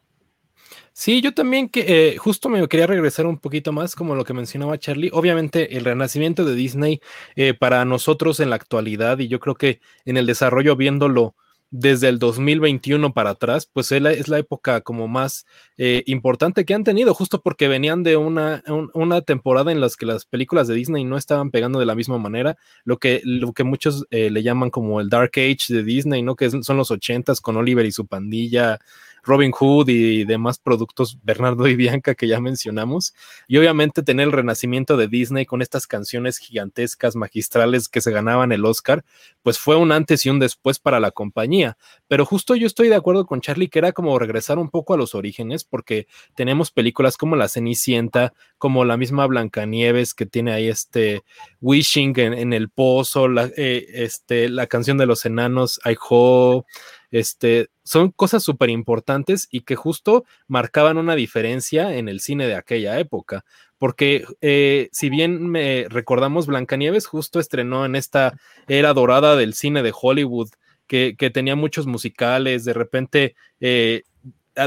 Sí, yo también que eh, justo me quería regresar un poquito más, como lo que mencionaba Charlie. Obviamente, el renacimiento de Disney eh, para nosotros en la actualidad, y yo creo que en el desarrollo viéndolo desde el 2021 para atrás, pues es la época como más eh, importante que han tenido, justo porque venían de una, una temporada en la que las películas de Disney no estaban pegando de la misma manera, lo que, lo que muchos eh, le llaman como el Dark Age de Disney, ¿no? Que son los ochentas con Oliver y su pandilla, Robin Hood y demás productos Bernardo y Bianca que ya mencionamos. Y obviamente tener el renacimiento de Disney con estas canciones gigantescas, magistrales que se ganaban el Oscar, pues fue un antes y un después para la compañía. Pero justo yo estoy de acuerdo con Charlie que era como regresar un poco a los orígenes porque tenemos películas como La Cenicienta, como la misma Blancanieves que tiene ahí este Wishing en, el pozo, la, eh, este, la canción de los enanos, I Hope, este, son cosas súper importantes y que justo marcaban una diferencia en el cine de aquella época. Porque eh, si bien me recordamos, Blancanieves justo estrenó en esta era dorada del cine de Hollywood, que, tenía muchos musicales, de repente eh,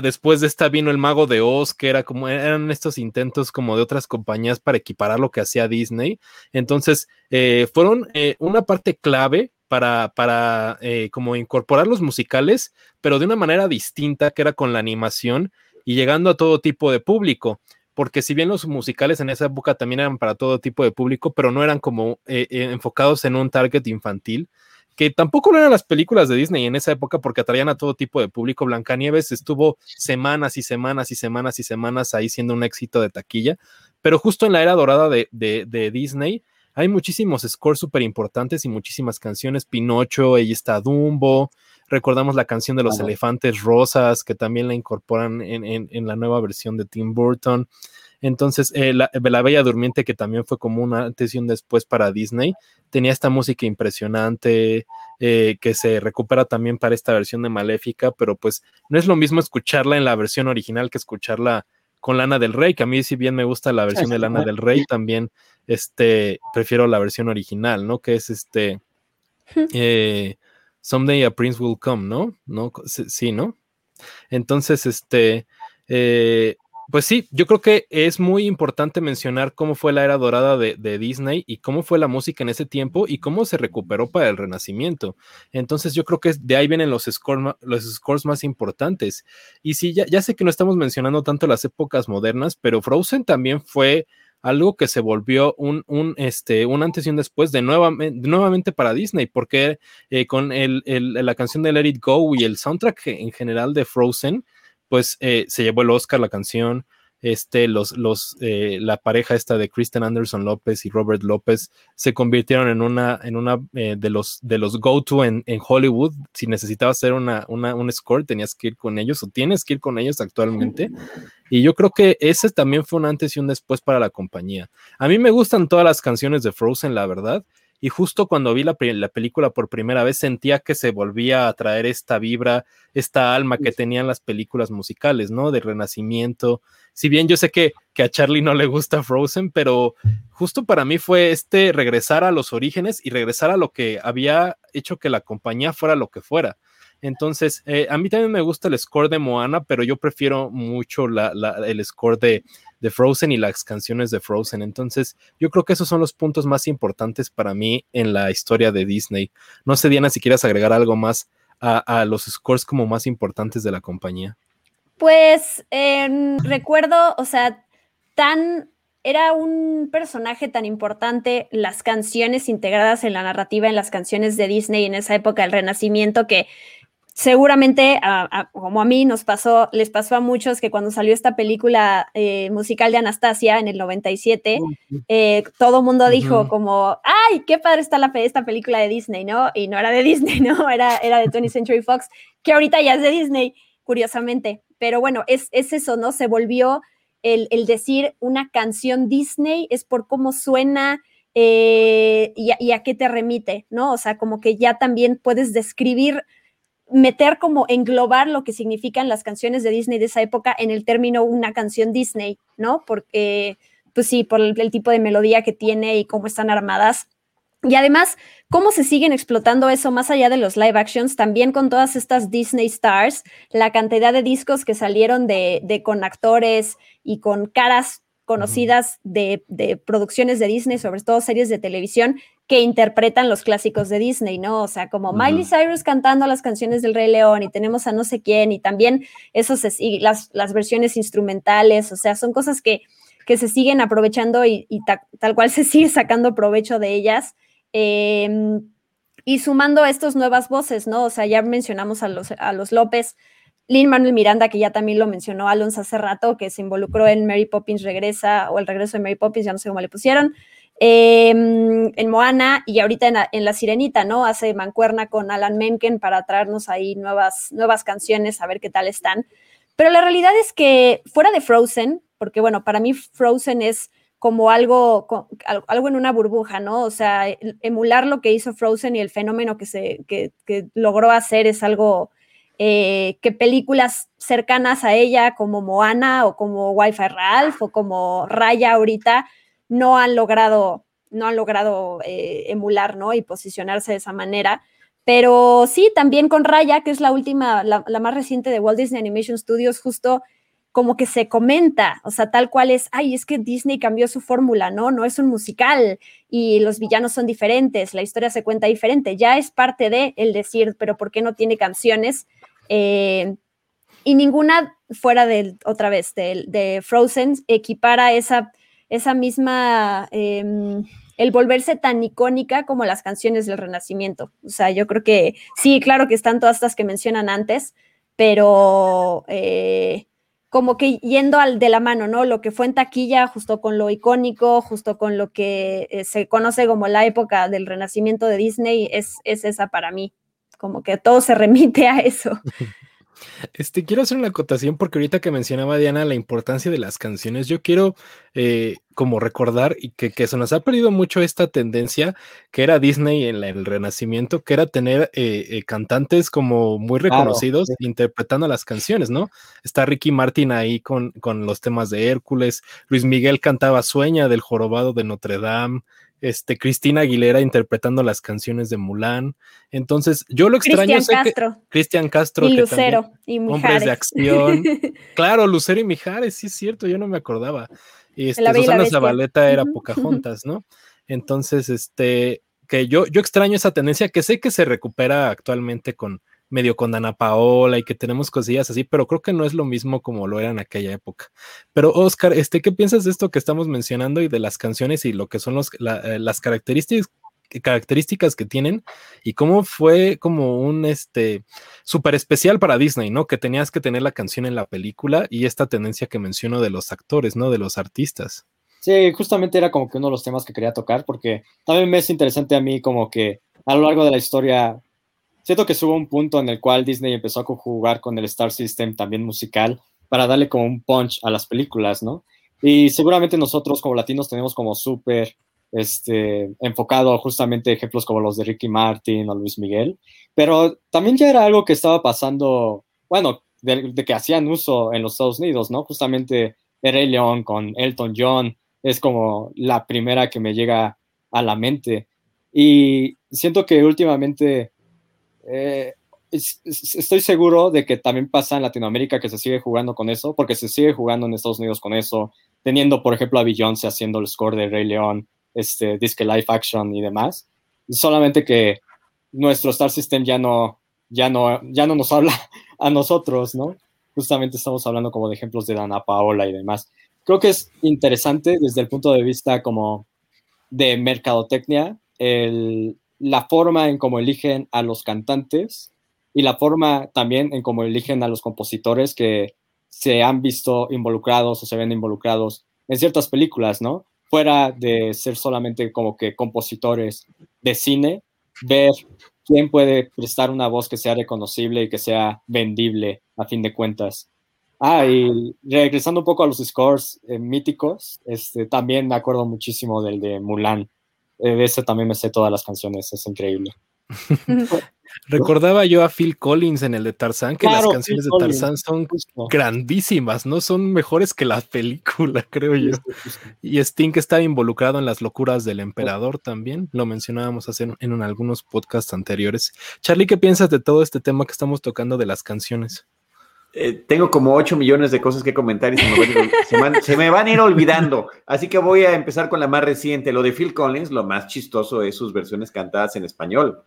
después de esta vino el mago de Oz, que era como, eran estos intentos como de otras compañías para equiparar lo que hacía Disney. Entonces, eh, fueron una parte clave para, para eh, como incorporar los musicales, pero de una manera distinta, que era con la animación y llegando a todo tipo de público. Porque si bien los musicales en esa época también eran para todo tipo de público, pero no eran como eh, eh, enfocados en un target infantil, que tampoco lo eran las películas de Disney en esa época porque atraían a todo tipo de público. Blancanieves estuvo semanas y semanas y semanas y semanas ahí siendo un éxito de taquilla, pero justo en la era dorada de, de Disney, hay muchísimos scores súper importantes y muchísimas canciones. Pinocho, ahí está Dumbo. Recordamos la canción de los elefantes rosas, que también la incorporan en, la nueva versión de Tim Burton. Entonces, eh, la, Bella Durmiente, que también fue como una antes y un después para Disney, tenía esta música impresionante eh, que se recupera también para esta versión de Maléfica, pero pues no es lo mismo escucharla en la versión original que escucharla con Lana del Rey, que a mí si bien me gusta la versión de Lana del Rey, también este, prefiero la versión original, ¿no? Que es este, eh, Someday a Prince Will Come, ¿no? ¿No? Sí, ¿no? Entonces, este, eh, pues sí, yo creo que es muy importante mencionar cómo fue la era dorada de, Disney y cómo fue la música en ese tiempo y cómo se recuperó para el renacimiento. Entonces yo creo que de ahí vienen los scores, los scores más importantes. Y sí, ya, sé que no estamos mencionando tanto las épocas modernas, pero Frozen también fue algo que se volvió un, un, este, un antes y un después de nuevamente, nuevamente para Disney, porque eh, con el, la canción de Let It Go y el soundtrack en general de Frozen, pues eh, se llevó el Oscar la canción. Este, los, los, eh, la pareja esta de Kristen Anderson López y Robert López se convirtieron en una, en una eh, de los, de los go-to en, en, Hollywood. Si necesitabas hacer una, una, un score, tenías que ir con ellos o tienes que ir con ellos actualmente. Y yo creo que ese también fue un antes y un después para la compañía. A mí me gustan todas las canciones de Frozen, la verdad y justo cuando vi la, película por primera vez sentía que se volvía a traer esta vibra, esta alma que tenían las películas musicales, ¿no? De renacimiento. Si bien yo sé que, que a Charlie no le gusta Frozen, pero justo para mí fue este regresar a los orígenes y regresar a lo que había hecho que la compañía fuera lo que fuera. Entonces, eh, a mí también me gusta el score de Moana, pero yo prefiero mucho el score de, Frozen y las canciones de Frozen. Entonces, yo creo que esos son los puntos más importantes para mí en la historia de Disney. No sé, Diana, si quieres agregar algo más a, los scores como más importantes de la compañía. Pues em, recuerdo, o sea, tan era un personaje tan importante, las canciones integradas en la narrativa, en las canciones de Disney en esa época del Renacimiento, que seguramente, como a mí nos pasó, les pasó a muchos que cuando salió esta película eh, musical de Anastasia en el 97, eh, todo mundo dijo como, ay, qué padre está la, esta película de Disney, ¿no? Y no era de Disney, ¿no? Era, era de 20th Century Fox, que ahorita ya es de Disney, curiosamente. Pero bueno, es, es eso, ¿no? Se volvió el, decir una canción Disney, es por cómo suena. Eh, y, y a qué te remite, ¿no? O sea, como que ya también puedes describir meter como englobar lo que significan las canciones de Disney de esa época en el término una canción Disney, ¿no? Porque, pues sí, por el, tipo de melodía que tiene y cómo están armadas. Y además, cómo se siguen explotando eso más allá de los live actions, también con todas estas Disney Stars, la cantidad de discos que salieron de, de con actores y con caras conocidas de, producciones de Disney, sobre todo series de televisión, que interpretan los clásicos de Disney, ¿no? O sea, como Miley Cyrus cantando las canciones del Rey León y tenemos a no sé quién y también esos, las, las versiones instrumentales, o sea, son cosas que, que se siguen aprovechando y, tal cual se sigue sacando provecho de ellas. Em, y sumando a estas nuevas voces, ¿no? O sea, ya mencionamos a los, a los López, Lin Manuel Miranda, que ya también lo mencionó Alonso hace rato, que se involucró en Mary Poppins Regresa o el regreso de Mary Poppins, ya no sé cómo le pusieron. Em, en Moana y ahorita en la, Sirenita, ¿no? Hace mancuerna con Alan Menken para traernos ahí nuevas, nuevas canciones, a ver qué tal están. Pero la realidad es que fuera de Frozen, porque bueno, para mí Frozen es como algo, algo en una burbuja, ¿no? O sea, emular lo que hizo Frozen y el fenómeno que, se, que, logró hacer es algo eh, que películas cercanas a ella, como Moana o como Wi-Fi Ralph o como Raya ahorita, no han logrado, no han logrado eh, emular, ¿no? Y posicionarse de esa manera. Pero sí, también con Raya, que es la última, la, más reciente de Walt Disney Animation Studios, justo como que se comenta, o sea, tal cual es, ay, es que Disney cambió su fórmula, ¿no? No es un musical y los villanos son diferentes, la historia se cuenta diferente, ya es parte de el decir, pero ¿por qué no tiene canciones? Eh, y ninguna fuera de, otra vez, de, de Frozen, equipara esa esa misma, em, el volverse tan icónica como las canciones del Renacimiento. O sea, yo creo que sí, claro que están todas estas que mencionan antes, pero eh, como que yendo al de la mano, ¿no? Lo que fue en taquilla, justo con lo icónico, justo con lo que eh, se conoce como la época del Renacimiento de Disney, es, es esa para mí. Como que todo se remite a eso. Este, quiero hacer una acotación porque ahorita que mencionaba Diana la importancia de las canciones, yo quiero eh, como recordar y que, se nos ha perdido mucho esta tendencia que era Disney en el Renacimiento, que era tener eh, eh, cantantes como muy reconocidos interpretando las canciones, ¿no? Está Ricky Martin ahí con, con los temas de Hércules, Luis Miguel cantaba Sueña del Jorobado de Notre Dame, este, Cristina Aguilera interpretando las canciones de Mulan. Entonces, yo lo extraño. Cristian Castro. Cristian Castro. Y Lucero y Mijares. Hombres de acción. claro, Lucero y Mijares, sí es cierto, yo no me acordaba. Y este, Susana Zabaleta era Pocahontas, ¿no? Entonces, este, que yo, yo extraño esa tendencia que sé que se recupera actualmente con, medio con Ana Paola y que tenemos cosillas así, pero creo que no es lo mismo como lo era en aquella época. Pero Oscar, este, ¿qué piensas de esto que estamos mencionando y de las canciones y lo que son los, eh, las características? características que tienen y cómo fue como un este súper especial para Disney, ¿no? Que tenías que tener la canción en la película y esta tendencia que menciono de los actores, ¿no? De los artistas. Sí, justamente era como que uno de los temas que quería tocar porque también me es interesante a mí como que a lo largo de la historia siento que hubo un punto en el cual Disney empezó a jugar con el Star System también musical para darle como un punch a las películas, ¿no? Y seguramente nosotros como latinos tenemos como súper este, enfocado justamente ejemplos como los de Ricky Martin o Luis Miguel, pero también ya era algo que estaba pasando, bueno, de, que hacían uso en los Estados Unidos, ¿no? Justamente Rey León con Elton John es como la primera que me llega a la mente. Y siento que últimamente eh, estoy seguro de que también pasa en Latinoamérica que se sigue jugando con eso, porque se sigue jugando en Estados Unidos con eso, teniendo, por ejemplo, a Beyoncé haciendo el score de Rey León, este, Disque Live Action y demás. Solamente que nuestro Star System ya no, ya no, ya no nos habla a nosotros, ¿no? Justamente estamos hablando como de ejemplos de Dana Paola y demás. Creo que es interesante desde el punto de vista como de mercadotecnia el, la forma en cómo eligen a los cantantes y la forma también en cómo eligen a los compositores que se han visto involucrados o se ven involucrados en ciertas películas, ¿no? Fuera de ser solamente como que compositores de cine, ver quién puede prestar una voz que sea reconocible y que sea vendible a fin de cuentas. Ah, y regresando un poco a los scores eh, míticos, este, también me acuerdo muchísimo del de Mulan, de ese también me sé todas las canciones, es increíble. Recordaba yo a Phil Collins en el de Tarzán, que las canciones de Tarzán son grandísimas, ¿no? Son mejores que la película, creo yo. Y Sting estaba involucrado en las locuras del emperador también, lo mencionábamos hace, en algunos podcasts anteriores. Charlie, ¿qué piensas de todo este tema que estamos tocando de las canciones? Eh, tengo como 8 millones de cosas que comentar y se me, van a ir olvidando. Así que voy a empezar con la más reciente. Lo de Phil Collins, lo más chistoso es sus versiones cantadas en español.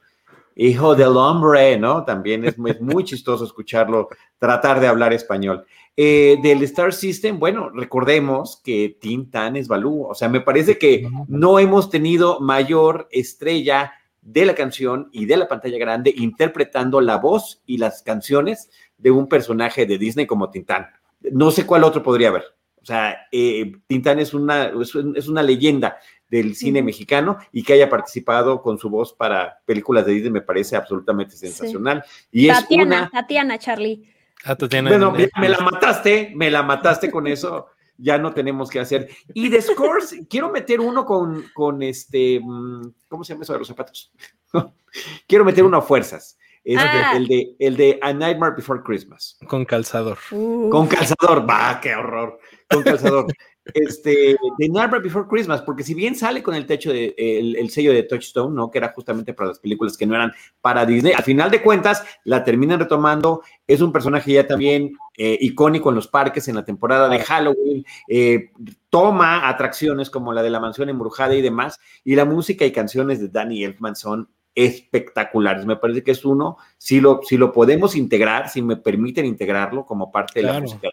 Hijo del hombre, ¿no? También es, muy chistoso escucharlo tratar de hablar español. Eh, del Star System, bueno, recordemos que Tim Tan es Balú. O sea, me parece que no hemos tenido mayor estrella de la canción y de la pantalla grande interpretando la voz y las canciones de un personaje de Disney como Tintán. No sé cuál otro podría haber. O sea, eh, Tintán es una, es una leyenda del cine mexicano y que haya participado con su voz para películas de Disney me parece absolutamente sensacional. Y es Tatiana, Tatiana, Charlie. Ah, bueno, me, la mataste, me la mataste con eso. Ya no tenemos que hacer. Y de Scores, quiero meter uno con, con este, mm, ¿cómo se llama eso de los zapatos? quiero meter uno a fuerzas. Es ah. el, de, el de A Nightmare Before Christmas. Con calzador. Uh. Con calzador. Va, qué horror. Con calzador este, de Nightmare Before Christmas, porque si bien sale con el techo de, el, sello de Touchstone, ¿no? Que era justamente para las películas que no eran para Disney, al final de cuentas la terminan retomando, es un personaje ya también eh, icónico en los parques en la temporada de Halloween, eh, toma atracciones como la de la mansión embrujada y demás, y la música y canciones de Danny Elfman son espectaculares. Me parece que es uno, si lo, si lo podemos integrar, si me permiten integrarlo como parte de la música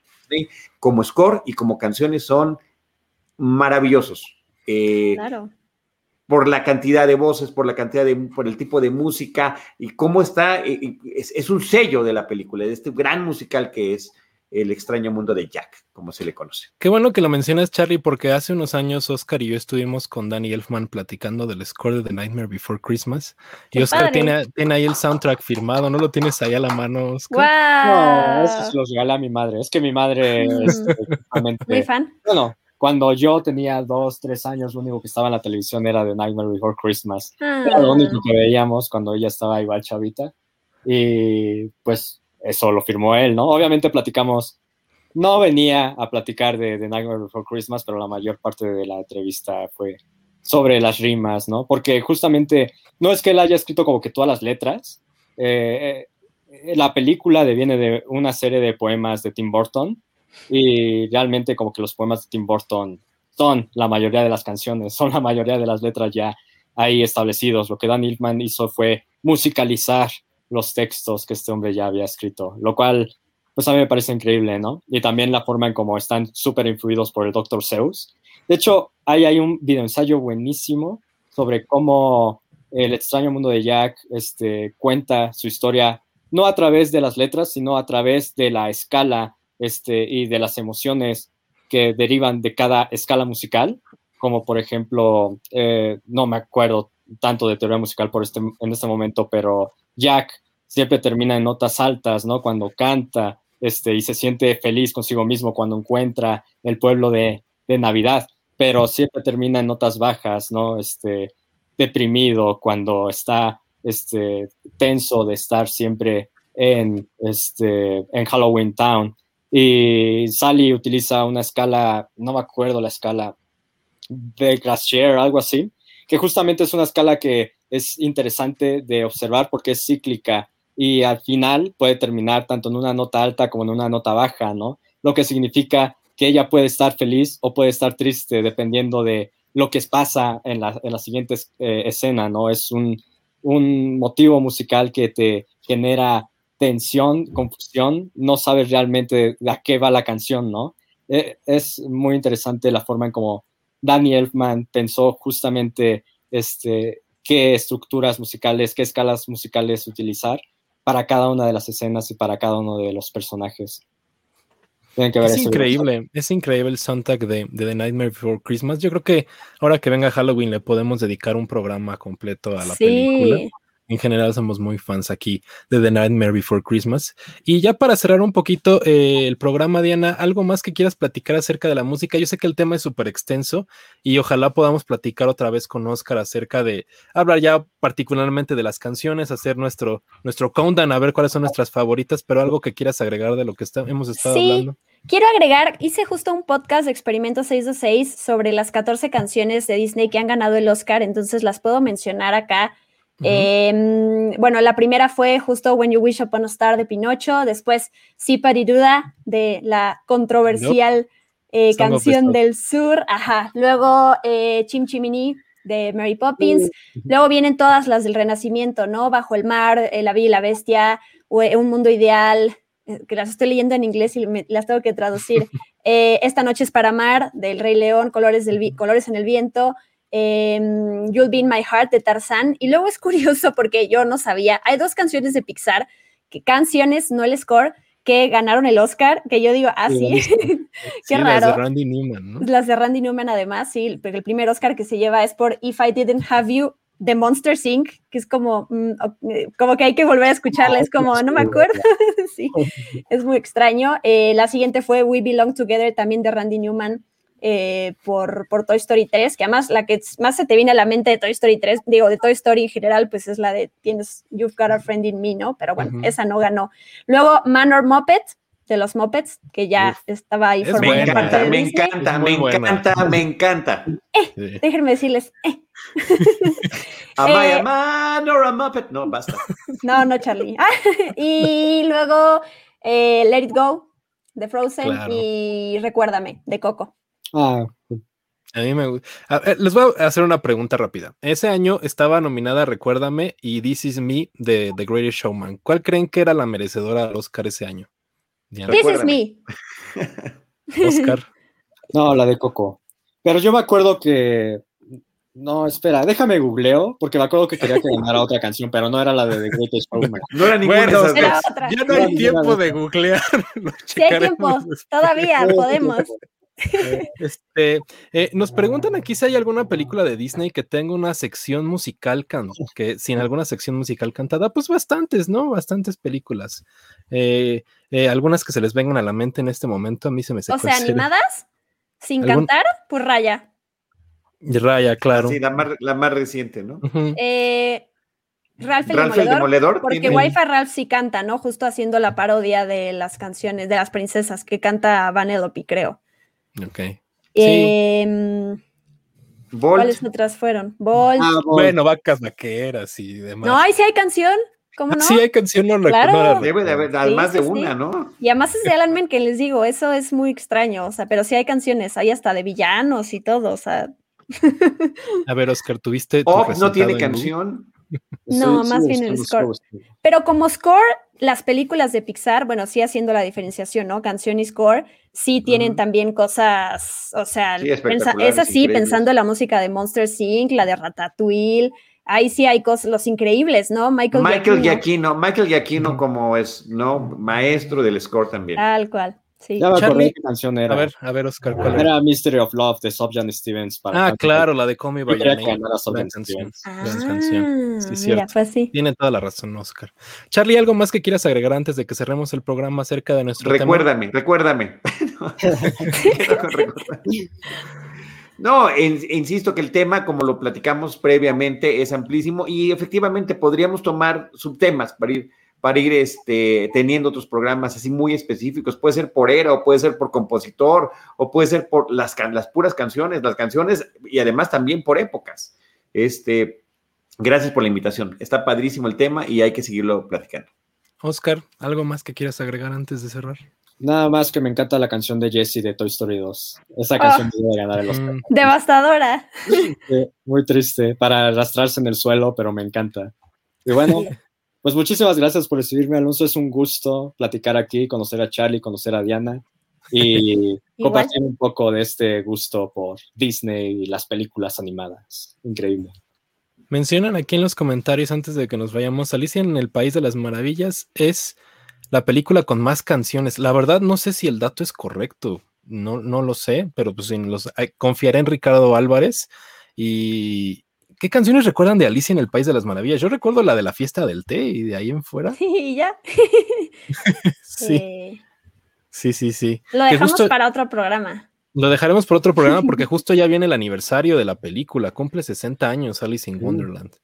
como score y como canciones son maravillosos. Eh, claro. Por la cantidad de voces, por la cantidad de, por el tipo de música y cómo está, eh, es, es, un sello de la película, de este gran musical que es el extraño mundo de Jack, como se le conoce. Qué bueno que lo mencionas, Charlie, porque hace unos años Oscar y yo estuvimos con Danny Elfman platicando del score de The Nightmare Before Christmas. y Oscar tiene, tiene, ahí el soundtrack firmado, ¿no lo tienes ahí a la mano, Oscar? No, eso se los regala a mi madre. Es que mi madre es Muy fan. Bueno, cuando yo tenía dos, tres años, lo único que estaba en la televisión era The Nightmare Before Christmas. Era lo único que veíamos cuando ella estaba igual chavita. Y pues eso lo firmó él, ¿no? Obviamente platicamos, no venía a platicar de, de Nightmare Before Christmas, pero la mayor parte de la entrevista fue sobre las rimas, ¿no? Porque justamente no es que él haya escrito como que todas las letras, eh, eh, la película viene de una serie de poemas de Tim Burton y realmente como que los poemas de Tim Burton son la mayoría de las canciones, son la mayoría de las letras ya ahí establecidos. Lo que Dan Ilman hizo fue musicalizar los textos que este hombre ya había escrito, lo cual pues a mí me parece increíble, ¿no? Y también la forma en cómo están súper influidos por el Dr. Zeus. De hecho, ahí hay un videoensayo buenísimo sobre cómo el extraño mundo de Jack este, cuenta su historia no a través de las letras, sino a través de la escala este, y de las emociones que derivan de cada escala musical, como por ejemplo, eh, no me acuerdo tanto de teoría musical por este, en este momento, pero Jack siempre termina en notas altas, ¿no? Cuando canta este, y se siente feliz consigo mismo cuando encuentra el pueblo de, Navidad, pero siempre termina en notas bajas, ¿no? Este, deprimido cuando está este, tenso de estar siempre en, este, en Halloween Town. Y Sally utiliza una escala, no me acuerdo la escala, de Glacier, algo así, que justamente es una escala que es interesante de observar porque es cíclica y al final puede terminar tanto en una nota alta como en una nota baja, ¿no? Lo que significa que ella puede estar feliz o puede estar triste dependiendo de lo que pasa en la, en la siguiente eh, escena, ¿no? Es un, un motivo musical que te genera tensión, confusión, no sabes realmente a qué va la canción, ¿no? Eh, es muy interesante la forma en cómo Danny Elfman pensó justamente este, qué estructuras musicales, qué escalas musicales utilizar para cada una de las escenas y para cada uno de los personajes. es increíble, es increíble el soundtrack de, The Nightmare Before Christmas. Yo creo que ahora que venga Halloween le podemos dedicar un programa completo a la película en general somos muy fans aquí de The Nightmare Before Christmas. Y ya para cerrar un poquito eh, el programa, Diana, ¿algo más que quieras platicar acerca de la música? Yo sé que el tema es súper extenso y ojalá podamos platicar otra vez con Oscar acerca de hablar ya particularmente de las canciones, hacer nuestro, nuestro countdown, a ver cuáles son nuestras favoritas, pero algo que quieras agregar de lo que hemos estado sí. hablando. Quiero agregar, hice justo un podcast de Experimento 626 sobre las 14 canciones de Disney que han ganado el Oscar, entonces las puedo mencionar acá Em, bueno, la primera fue justo When You Wish Upon a Star de Pinocho, después Duda de la controversial eh, canción del sur, ajá, luego eh, Chim Chimini de Mary Poppins, luego vienen todas las del Renacimiento, ¿no? Bajo el mar, eh, La Bella y la Bestia, Un Mundo Ideal, que las estoy leyendo en inglés y las tengo que traducir. Esta noche es para amar, del Rey León, Colores, del Colores en el Viento, Em, You'll Be in My Heart de Tarzán. Y luego es curioso porque yo no sabía, hay dos canciones de Pixar, que canciones, no el score, que ganaron el Oscar, que yo digo, ah, sí, qué raro. Las de Randy Newman, ¿no? Las de Randy Newman, además, sí, pero el primer Oscar que se lleva es por If I Didn't Have You, de Monster Inc., que es como, mm, eh, como que hay que volver a escucharla, es como, no me acuerdo, sí, es muy extraño. Eh, la siguiente fue We Belong Together, también de Randy Newman, eh, por, por, Toy Story 3, que además la que más se te viene a la mente de Toy Story 3, digo, de Toy Story en general, pues es la de tienes You've Got a Friend in Me, ¿no? Pero bueno, esa no ganó. Luego Manor Muppet, de los Muppets, que ya estaba ahí formando me encanta, me encanta, me encanta, me encanta, eh, Déjenme decirles, eh. Am I a man or a Muppet? No, basta. No, no, Charlie. y luego Let It Go, de Frozen, y Recuérdame, de Coco. Ah, a mí me gusta. Les voy a hacer una pregunta rápida. Ese año estaba nominada Recuérdame y This Is Me de The Greatest Showman. ¿Cuál creen que era la merecedora del Oscar ese año? This Is Me. Oscar. no, la de Coco. Pero yo me acuerdo que. No, espera, déjame googleo, porque me acuerdo que quería que ganara otra canción, pero no era la de The Greatest Showman. No era ninguna bueno, de esas era dos. otra. Ya no hay tiempo de googlear. Sí hay tiempo, todavía podemos. Este, eh, nos preguntan aquí si hay alguna película de Disney que tenga una sección musical, can- que sin alguna sección musical cantada, pues bastantes, ¿no? Bastantes películas. Eh, eh, algunas que se les vengan a la mente en este momento, a mí se me O secó sea, el animadas, sin ¿Algún- cantar, pues raya. Raya, claro. Sí, la más, la más reciente, ¿no? Eh, Ralph el Ralph el Demoledor, Demoledor. porque tiene- Wi-Fi Ralph sí canta, ¿no? Justo haciendo la parodia de las canciones de las princesas que canta Vanellope, creo. Ok. Em, Bolt. ¿Cuáles otras fueron? Bolt. Ah, bueno. Bueno, vacas vaqueras y demás. no, ahí sí hay canción. ¿Cómo no? Sí, hay canción, no, la- Claro. la Debe de haber recuerdo. Sí, más de sí, sí. una, ¿no? Y además es de Alan Menken, les digo, eso es muy extraño, o sea, pero sí hay canciones, hay hasta de villanos y todo, o sea, A ver, Oscar, ¿tuviste tu Op no tiene canción. No, más sí, bien el score. Pero como score, las películas de Pixar, bueno, sí haciendo la diferenciación, ¿no? Canción y score, sí tienen también cosas, o sea, Sí, es así, pensando en la música de Monster Inc., la de Ratatouille, ahí sí hay cosas, los increíbles, ¿no? Michael, Michael Giacchino, Giacchino, Michael Giacchino como es, ¿no? Maestro del score también. Tal cual, sí. Ya me acordé Charlie, qué canción era. A ver, a ver, Oscar, ¿cuál era? Era Mystery of Love de Sufjan Stevens. Para Ah, claro, la de Call Me By Gran canción. Stevens. canción. Ah, Sí, mira, fue así. Tiene toda la razón, Oscar. Charlie, ¿algo más que quieras agregar antes de que cerremos el programa acerca de nuestro tema? Recuérdame, recuérdame. No, insisto que el tema, como lo platicamos previamente, es amplísimo y efectivamente podríamos tomar subtemas para ir, para ir este, teniendo otros programas así muy específicos. Puede ser por era, o puede ser por compositor, o puede ser por las, las puras canciones, las canciones y además también por épocas. Este, gracias por la invitación. Está padrísimo el tema y hay que seguirlo platicando. Oscar, ¿algo más que quieras agregar antes de cerrar? Nada más que me encanta la canción de Jesse de Toy Story 2. Esa canción debe ganar el Oscar. Mm, Devastadora. Sí, muy triste para arrastrarse en el suelo, pero me encanta. Y bueno, pues muchísimas gracias por recibirme, Alonso. Es un gusto platicar aquí, conocer a Charlie, conocer a Diana y compartir un poco de este gusto por Disney y las películas animadas. Increíble. Mencionan aquí en los comentarios antes de que nos vayamos, Alicia en el País de las Maravillas es la película con más canciones. La verdad no sé si el dato es correcto, no, no lo sé, pero pues en los, ay, confiaré en Ricardo Álvarez. ¿Y qué canciones recuerdan de Alicia en el País de las Maravillas? Yo recuerdo la de la fiesta del té y de ahí en fuera. Y ya. Sí, Eh, sí, sí, sí. lo dejamos justo- para otro programa. Lo dejaremos por otro programa porque justo ya viene el aniversario de la película, cumple 60 años Alice in. Wonderland.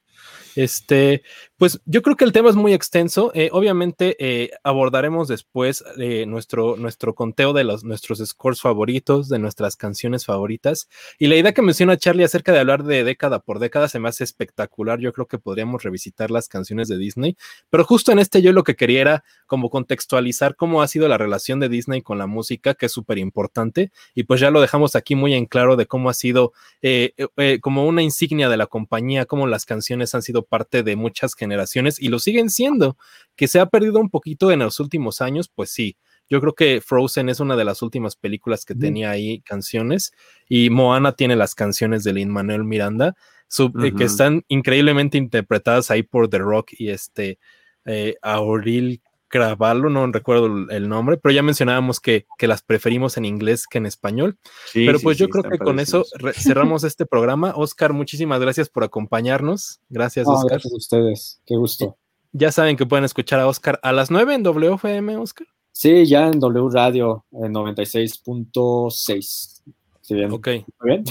Este, pues yo creo que el tema es muy extenso. eh, obviamente eh, abordaremos después eh, nuestro, nuestro conteo de los, nuestros scores favoritos, de nuestras canciones favoritas. Y la idea que menciona Charlie acerca de hablar de década por década se me hace espectacular. Yo creo que podríamos revisitar las canciones de Disney. Pero justo en este yo lo que quería era como contextualizar cómo ha sido la relación de Disney con la música, que es súper importante. Y pues ya lo dejamos aquí muy en claro de cómo ha sido eh, eh, como una insignia de la compañía, cómo las canciones han sido parte de muchas generaciones y lo siguen siendo. Que se ha perdido un poquito en los últimos años, pues sí. Yo creo que Frozen es una de las últimas películas que tenía ahí canciones y Moana tiene las canciones de Lin Manuel Miranda, sub- eh, que están increíblemente interpretadas ahí por The Rock y este eh, Auril Cravallo, no recuerdo el nombre, pero ya mencionábamos que, que las preferimos en inglés que en español. pero pues yo creo que con eso cerramos este programa. Oscar, muchísimas gracias por acompañarnos. Gracias, Oscar. Gracias a ustedes, qué gusto. Ya saben que pueden escuchar a Oscar a las 9 en WFM, Oscar. Sí, ya en W Radio en 96.6. Sí, bien. Ok,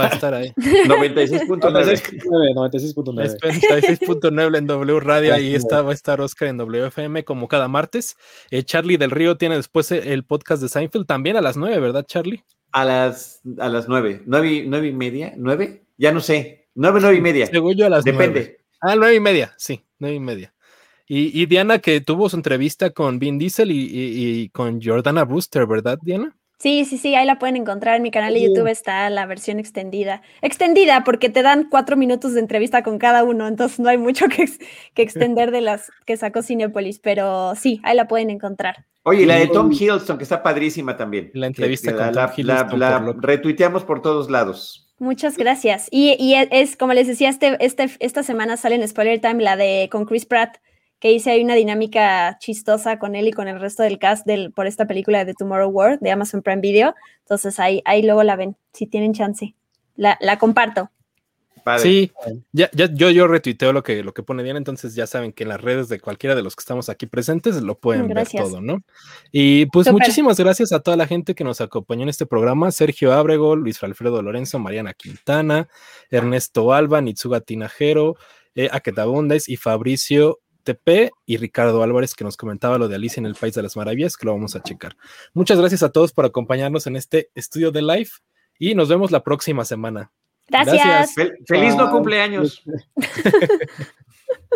va a estar ahí. 96.9. 96.9. 96.9 en W Radio, ahí está, va a estar Oscar en WFM como cada martes. Eh, Charlie del Río tiene después el podcast de Seinfeld también a las 9, ¿verdad, Charlie? A las, a las 9, 9, 9 y media, 9, ya no sé, 9, 9 y media. Según yo a las Depende. 9. Ah, 9 y media, sí, 9 y media. Y, y, Diana, que tuvo su entrevista con Vin Diesel y, y, y con Jordana Brewster, ¿verdad, Diana? Sí, sí, sí, ahí la pueden encontrar. En mi canal de YouTube está la versión extendida. Extendida porque te dan cuatro minutos de entrevista con cada uno, entonces no hay mucho que, que extender de las que sacó Cinepolis, pero sí, ahí la pueden encontrar. Oye, la de Tom Hiddleston, que está padrísima también. La entrevista con la, Tom Hiddleston. La, la retuiteamos por todos lados. Muchas gracias. Y, y, es, como les decía, este, este, esta semana sale en Spoiler Time la de con Chris Pratt que hice ahí una dinámica chistosa con él y con el resto del cast del, por esta película de The Tomorrow World de Amazon Prime Video. Entonces ahí, ahí luego la ven, si tienen chance. La, la comparto. Padre. Sí, ya, ya, yo, yo retuiteo lo que, lo que pone bien, entonces ya saben que en las redes de cualquiera de los que estamos aquí presentes lo pueden gracias. ver todo, ¿no? Y pues Super. muchísimas gracias a toda la gente que nos acompañó en este programa, Sergio Ábrego, Luis Alfredo Lorenzo, Mariana Quintana, Ernesto Alba, Nitsuga Tinajero, eh, Aketabundes y Fabricio TP y Ricardo Álvarez que nos comentaba lo de Alicia en el País de las Maravillas, que lo vamos a checar. Muchas gracias a todos por acompañarnos en este estudio de live y nos vemos la próxima semana. Gracias. gracias. Fel feliz no cumpleaños.